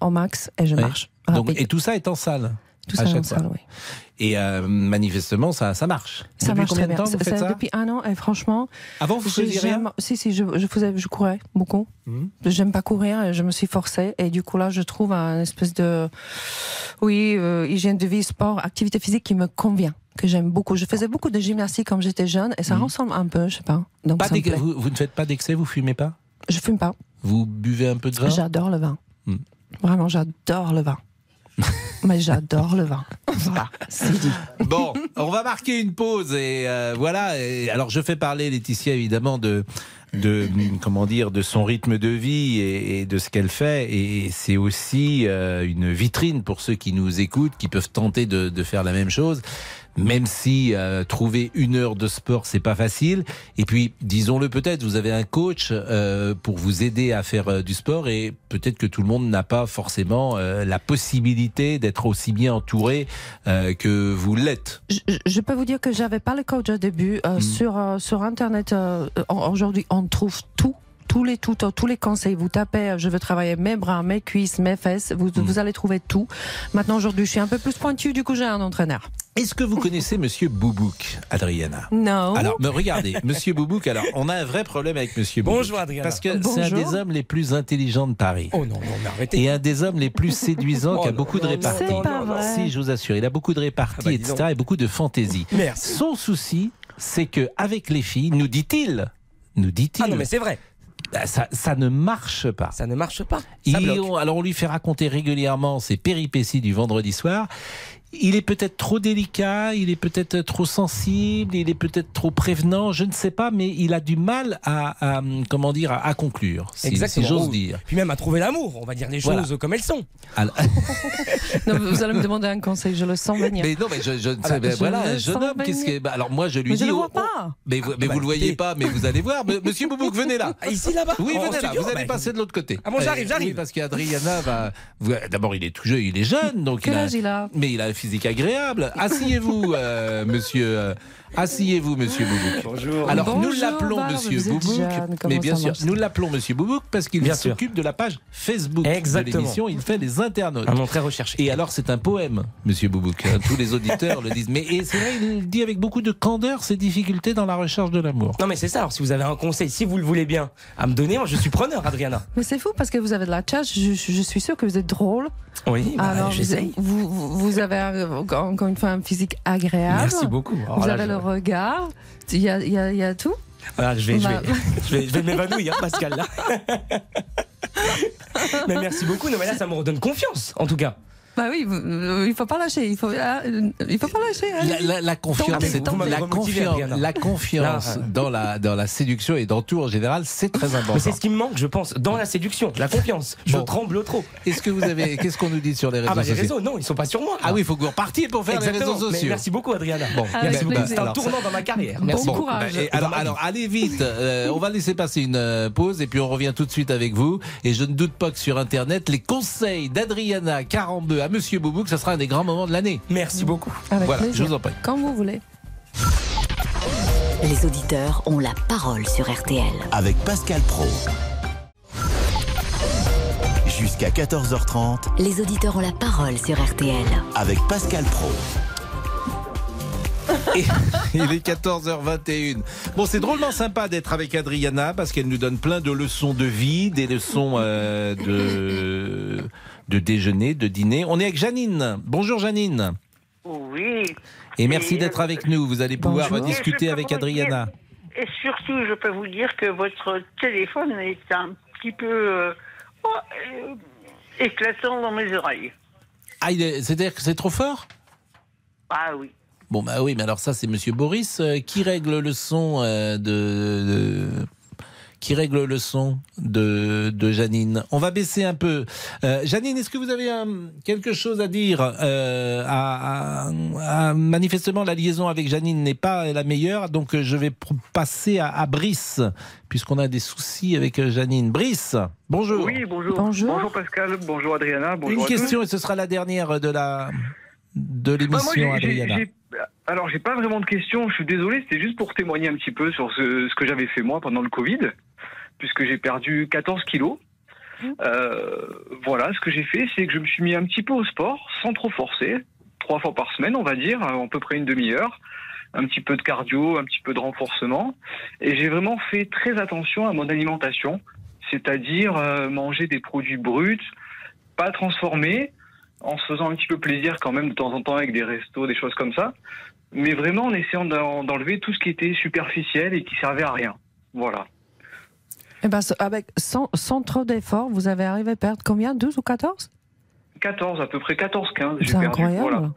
au max et je marche. Donc. Et tout ça est en salle? Tout à ça salle, oui. Et euh, manifestement, ça, ça marche. Ça Depuis marche combien de temps vous faites ça Depuis un an et franchement. Avant, vous faisiez rien Si, si, je, je, faisais, je courais beaucoup. Mhm. J'aime pas courir et je me suis forcée. Et du coup, là, je trouve un espèce de. Oui, euh, hygiène de vie, sport, activité physique qui me convient, que j'aime beaucoup. Je faisais beaucoup de gymnastique quand j'étais jeune et ça Mhm. ressemble un peu, je sais pas. Donc, Pas vous, vous ne faites pas d'excès, vous fumez pas? Je fume pas. Vous buvez un peu de vin? J'adore le vin. Hmm. Vraiment, j'adore le vin. Mais j'adore le vin. Voilà, c'est dit. Bon, on va marquer une pause et euh, voilà. Et alors je fais parler Laetitia évidemment de de comment dire de son rythme de vie et, et de ce qu'elle fait et c'est aussi euh, une vitrine pour ceux qui nous écoutent qui peuvent tenter de, de faire la même chose même si euh, trouver une heure de sport c'est pas facile et puis disons-le peut-être vous avez un coach euh, pour vous aider à faire euh, du sport et peut-être que tout le monde n'a pas forcément euh, la possibilité d'être aussi bien entouré euh, que vous l'êtes Je, je peux vous dire que j'avais pas le coach au début. Euh, sur, euh, sur Internet, euh, aujourd'hui, on trouve tout. Tous les tout, tous les conseils. Vous tapez, euh, je veux travailler mes bras, mes cuisses, mes fesses. Vous, vous allez trouver tout. Maintenant, aujourd'hui, je suis un peu plus pointue. Du coup, j'ai un entraîneur. Est-ce que vous connaissez Monsieur Boubouk, Adriana Non. Alors, mais regardez, Monsieur Boubouk, alors, on a un vrai problème avec Monsieur Boubouk. Bonjour, Adriana. Parce que c'est un des hommes les plus intelligents de Paris. Oh non, non, mais arrêtez. Et un des hommes les plus séduisants Oh qui a non, beaucoup de non, réparties. C'est pas vrai. Si, je vous assure, il a beaucoup de réparties, Ah bah, etc., et beaucoup de fantaisie. Merci. Son souci, c'est que avec les filles, nous dit-il, nous dit-il. Ah non, mais c'est vrai. Bah, ça, ça ne marche pas. Ça ne marche pas. Il- Ça bloque. on- alors on lui fait raconter régulièrement ses péripéties du vendredi soir. Il est peut-être trop délicat, il est peut-être trop sensible, il est peut-être trop prévenant, je ne sais pas, mais il a du mal à, à, comment dire, à, à conclure, si, si j'ose Oh, dire. Puis même à trouver l'amour, on va dire les Voilà. choses comme elles sont. Alors- Non, vous allez me demander un conseil. Je le sens venir. mais non, mais je, je ne Ah sais bah, ben je voilà, un jeune homme, qu'est-ce que. bah, alors moi, je lui Mais je dis. le oh, vois oh, pas. mais vous, mais bah, vous le voyez pas, mais vous allez voir. Monsieur Boubouk, venez là. Ah, Ici, là-bas Oui, En venez là. studio Vous allez Bah, passer de l'autre côté. Ah bon, j'arrive, Euh, j'arrive. Oui, parce qu'Adriana va. D'abord, il est tout jeune, il est jeune, donc Quel il a- âge il a? Mais il a physique agréable. Asseyez-vous, euh, monsieur. euh, Asseyez-vous, monsieur Boubouk. Bonjour. Alors, nous l'appelons Barbe, monsieur Boubouk. jeune, mais bien sûr, nous l'appelons monsieur Boubouk parce qu'il Bien sûr. s'occupe de la page Facebook Exactement. de l'émission. Il fait les internautes. Un nom très recherché. Et alors, c'est un poème, monsieur Boubouk. Tous les auditeurs le disent. Mais et c'est vrai, il dit avec beaucoup de candeur ses difficultés dans la recherche de l'amour. Non mais c'est ça, alors si vous avez un conseil, si vous le voulez bien, à me donner, moi je suis preneur, Adriana. Mais c'est fou parce que vous avez de la chat. Je, suis sûre que vous êtes drôle. Oui, bah, Alors, vous, j'essaye. vous, vous- vous avez encore une fois un physique agréable. Merci beaucoup. Alors Vous là, avez je- le regard. Il y a, il y a- il y a tout. Voilà, je vais, je Bah- vais, je vais, je vais m'évanouir, hein, Pascal. Là. mais merci beaucoup. Non, mais là, ça me redonne confiance, en tout cas. Bah oui, vous- euh, il faut pas lâcher. Il faut, ah, euh, il faut pas lâcher. La, allez. la- la confiance, tentez. la confiance, Adriana. la confiance dans la dans la séduction et dans tout en général, c'est très important. C'est ce qui me manque, je pense, dans la séduction, la confiance. Je Bon. tremble trop. Est-ce que vous avez qu'est-ce qu'on nous dit sur les réseaux Ah bah les sociaux réseaux, non, ils sont pas sur moi. Ah oui, il faut que vous repartiez pour faire Exactement. les réseaux Mais sociaux. merci beaucoup, Adriana. Bon. C'est un Alors, tournant dans ma carrière. Merci Bon courage. Bah, et alors, alors, allez vite. euh, on va laisser passer une euh, pause et puis on revient tout de suite avec vous. Et je ne doute pas que sur Internet, les conseils d'Adriana Carambeu à Monsieur Boubouk, ça sera un des grands moments de l'année. Merci beaucoup. Avec Voilà, plaisir. je vous en prie. Quand vous voulez. Les auditeurs ont la parole sur RTL. Avec Pascal Pro. Jusqu'à 14h30 Les auditeurs ont la parole sur RTL. avec Pascal Pro. Et il est 14h21. Bon, c'est drôlement sympa d'être avec Adriana parce qu'elle nous donne plein de leçons de vie, des leçons euh, de, de déjeuner, de dîner. On est avec Janine. Bonjour Janine. Oui. Et merci d'être euh, avec nous. Vous allez pouvoir Bonjour. discuter avec Adriana. dire- et surtout, je peux vous dire que votre téléphone est un petit peu euh, oh, euh, éclatant dans mes oreilles. Ah, c'est-à-dire que c'est trop fort? Ah oui. Bon, bah oui, mais alors ça, c'est Monsieur Boris euh, qui règle le son euh, de, de- qui règle le son de, de Janine. On va baisser un peu. Euh, Janine, est-ce que vous avez quelque chose à dire euh, à, Manifestement, la liaison avec Janine n'est pas la meilleure, donc je vais passer à, à Brice, puisqu'on a des soucis avec Janine. Brice, bonjour. Oui, bonjour. Bonjour, Pascal, bonjour Adriana. Bonjour Une question, et ce sera la dernière de la de bah, l'émission, Adriana. Alors, j'ai pas vraiment de questions, je suis désolé, c'était juste pour témoigner un petit peu sur ce, que j'avais fait moi pendant le Covid, puisque j'ai perdu 14 kilos. Mmh. Euh, voilà, ce que j'ai fait, c'est que je me suis mis un petit peu au sport, sans trop forcer, trois fois par semaine, on va dire, à peu près une demi-heure, un petit peu de cardio, un petit peu de renforcement, et j'ai vraiment fait très attention à mon alimentation, c'est-à-dire euh, manger des produits bruts, pas transformés, en se faisant un petit peu plaisir quand même de temps en temps avec des restos, des choses comme ça, mais vraiment en essayant d'enlever tout ce qui était superficiel et qui servait à rien. Voilà. Et eh ben, avec, sans, trop d'efforts, vous avez arrivé à perdre combien? 12 ou 14 14, à peu près 14-15. C'est incroyable.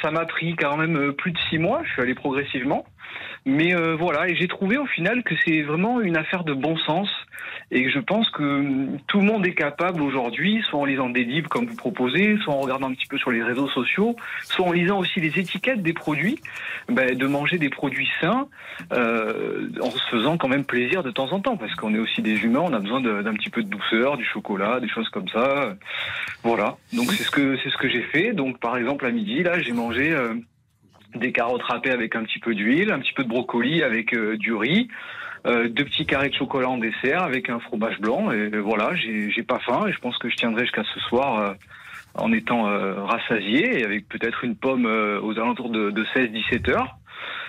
Ça m'a pris quand même euh, plus de 6 mois, je suis allé progressivement. Mais euh, voilà, et j'ai trouvé au final que c'est vraiment une affaire de bon sens et je pense que hum, tout le monde est capable aujourd'hui, soit en lisant des livres comme vous proposez, soit en regardant un petit peu sur les réseaux sociaux, soit en lisant aussi les étiquettes des produits, ben, de manger des produits sains euh, en se faisant quand même plaisir de temps en temps, parce qu'on est aussi des humains, on a besoin d'un petit peu de douceur, du chocolat, des choses comme ça. Voilà. Donc c'est ce que c'est ce que j'ai fait. Donc par exemple à midi là, j'ai mangé euh, des carottes râpées avec un petit peu d'huile, un petit peu de brocoli avec euh, du riz, euh, deux petits carrés de chocolat en dessert avec un fromage blanc. Et voilà, j'ai pas faim et je pense que je tiendrai jusqu'à ce soir euh, en étant rassasié et avec peut-être une pomme aux alentours de, 16-17 heures.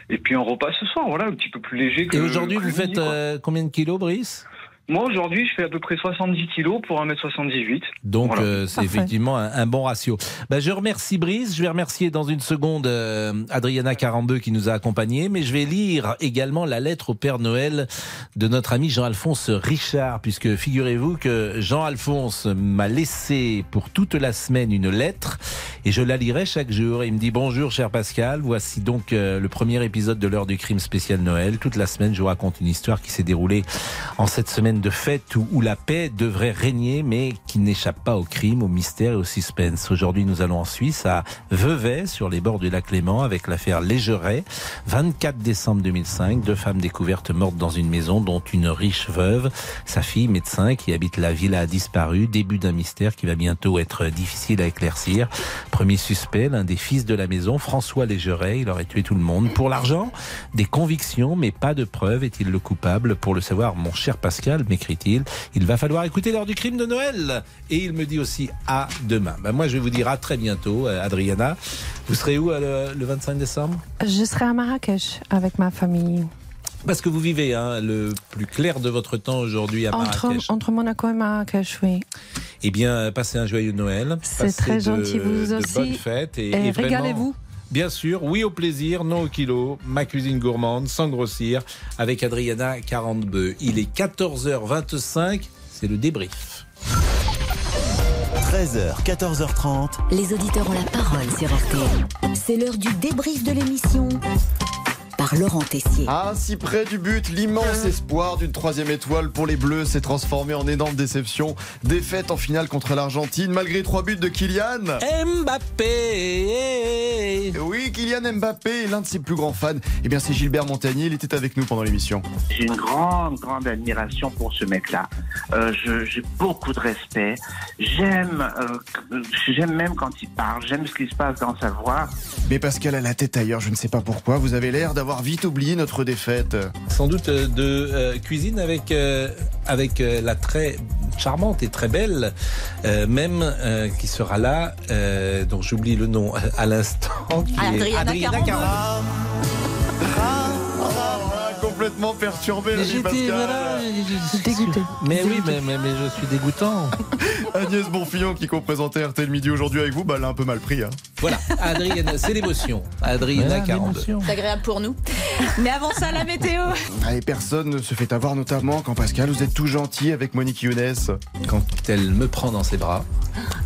Et puis un repas ce soir, voilà, un petit peu plus léger que. Et aujourd'hui, vous faites combien de kilos, Brice? Moi, aujourd'hui, je fais à peu près 70 kilos pour 1m78. Donc, euh, c'est effectivement un, bon ratio. Ben, je remercie Brice. Je vais remercier dans une seconde euh, Adriana 42 qui nous a accompagnés. Mais je vais lire également la lettre au Père Noël de notre ami Jean-Alphonse Richard. Puisque figurez-vous que Jean-Alphonse m'a laissé pour toute la semaine une lettre. Et je la lirai chaque jour. il me dit Bonjour, cher Pascal. Voici donc euh, le premier épisode de l'heure du crime spécial Noël. Toute la semaine, je vous raconte une histoire qui s'est déroulée en cette semaine de fête où, la paix devrait régner, mais qui n'échappe pas au crime, au mystère et au suspense. Aujourd'hui, nous allons en Suisse, à Vevey, sur les bords du lac Léman, avec l'affaire Légeret. 24 décembre 2005, deux femmes découvertes mortes dans une maison, dont une riche veuve. Sa fille, médecin, qui habite la villa, a disparu. Début d'un mystère qui va bientôt être difficile à éclaircir. Premier suspect, l'un des fils de la maison, François Légeret. Il aurait tué tout le monde. Pour l'argent, des convictions, mais pas de preuves. Est-il le coupable? Pour le savoir, mon cher Pascal, m'écrit-il. Il va falloir écouter l'heure du crime de Noël. Et il me dit aussi à demain. Ben moi, je vais vous dire à très bientôt, euh, Adriana. Vous serez où euh, le, 25 décembre? Je serai à Marrakech avec ma famille. Parce que vous vivez hein, le plus clair de votre temps aujourd'hui à Marrakech. Entre, Monaco et Marrakech, oui. Eh bien, passez un joyeux Noël. C'est très gentil, vous aussi. bonnes fêtes. Et, et, régalez-vous. Bien sûr, oui au plaisir, non au kilo. Ma cuisine gourmande, sans grossir, avec Adriana 42. Il est 14h25, c'est le débrief. 13h, 14h30. Les auditeurs ont la parole sur RTL. C'est l'heure du débrief de l'émission Laurent Tessier. Ah, si près du but, l'immense espoir d'une troisième étoile pour les Bleus s'est transformé en énorme déception. Défaite en finale contre l'Argentine, malgré trois buts de Kylian. Mbappé Oui, Kylian Mbappé est l'un de ses plus grands fans. Eh bien, c'est Gilbert Montagnier, il était avec nous pendant l'émission. J'ai une grande, grande admiration pour ce mec-là. Euh, j'ai beaucoup de respect. J'aime, euh, j'aime même quand il parle, j'aime ce qui se passe dans sa voix. Mais Pascal a la tête ailleurs, je ne sais pas pourquoi. Vous avez l'air d'avoir vite oublié notre défaite. Sans doute euh, de euh, cuisine avec, euh, avec la très charmante et très belle, même qui sera là, dont j'oublie le nom à l'instant, qui Adriana est Adriana complètement perturbé. Mais j'étais dégoûté. Mais oui, mais, mais, je suis dégoûtant. Agnès Bonfillon qui co-présentait RTL Midi aujourd'hui avec vous, bah, elle a un peu mal pris. Hein. Voilà, Adrienne, c'est l'émotion. Adrienne, 42. C'est agréable pour nous. Mais avant ça, la météo. Allez, personne ne se fait avoir, notamment quand Pascal, vous êtes tout gentil avec Monique Younes. Quand elle me prend dans ses bras.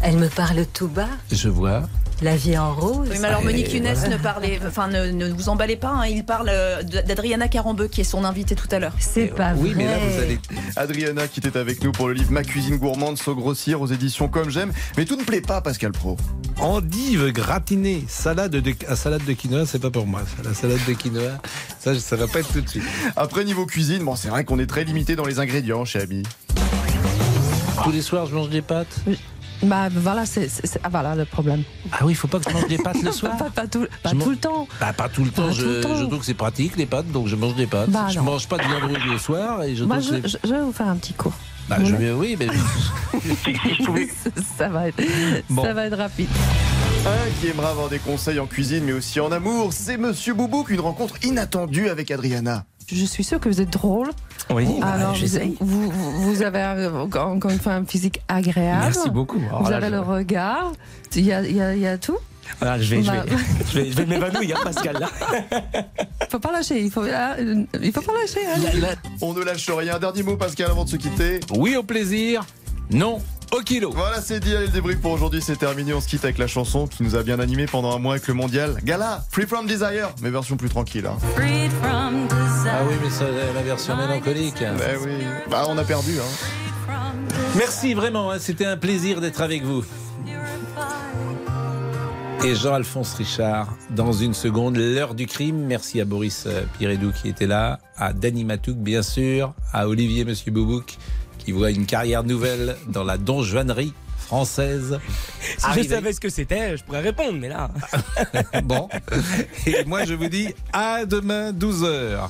Elle me parle tout bas. Je vois La vie en rose. Oui, mais alors Monique Younes voilà. ne parlait, enfin ne, ne vous emballez pas, hein, il parle euh, d'Adriana Carambeu qui est son invitée tout à l'heure. C'est pas Oui, mais là, vous allez. Adriana qui était avec nous pour le livre Ma cuisine gourmande, grossir aux éditions Comme J'aime. Mais tout ne plaît pas, Pascal Pro. Endive gratinée, salade de, à salade de quinoa, c'est pas pour moi. ça. La salade de quinoa, ça, ça va pas être tout de suite. Après, niveau cuisine, bon, c'est vrai qu'on est très limité dans les ingrédients chez Ami. Tous les soirs, je mange des pâtes? Bah voilà, c'est ah, voilà le problème. Ah oui, il faut pas que je mange des pâtes le soir. Pas, pas tout, pas tout le temps. Bah, pas tout le temps. Pas je, tout le temps. je trouve que c'est pratique les pâtes, donc je mange des pâtes. Bah, je non. mange pas de viande rouge le soir et je Moi, je, vais vous faire un petit cours. Bah, je vais, oui, mais ça va être, Bon. ça va être rapide. Un qui aimera avoir des conseils en cuisine, mais aussi en amour, c'est Monsieur Boubouk, une rencontre inattendue avec Adriana. Je suis sûre que vous êtes drôle. Oui, Alors, bah, vous, j'essaye. vous, vous- vous avez encore une fois un physique agréable. Merci beaucoup. Alors vous là, avez je- le regard. Il y a, il y y a tout. Ah, je vais, je vais, Bah. je vais, je vais m'évanouir, hein, Pascal. Là. faut pas lâcher. Il faut, ah, il faut pas lâcher. hein. On ne lâche rien. Dernier mot, Pascal, avant de se quitter. Oui au plaisir, non au kilo. Voilà, c'est dit. Allez, le débrief pour aujourd'hui, c'est terminé. On se quitte avec la chanson qui nous a bien animé pendant un mois avec le mondial. Gala, Free From Desire, mais version plus tranquille. hein. Ah oui, mais ça, la version mélancolique. Ben oui. Bah, on a perdu. Hein. Merci vraiment, hein, c'était un plaisir d'être avec vous. Et Jean-Alphonse Richard, dans une seconde, l'heure du crime. Merci à Boris euh, Pirédou qui était là, à Danny Matouk bien sûr, à Olivier Monsieur Boubouk qui voit une carrière nouvelle dans la donjoinerie française. Si je savais ce que c'était, je pourrais répondre, mais là. bon. Et moi je vous dis à demain 12h.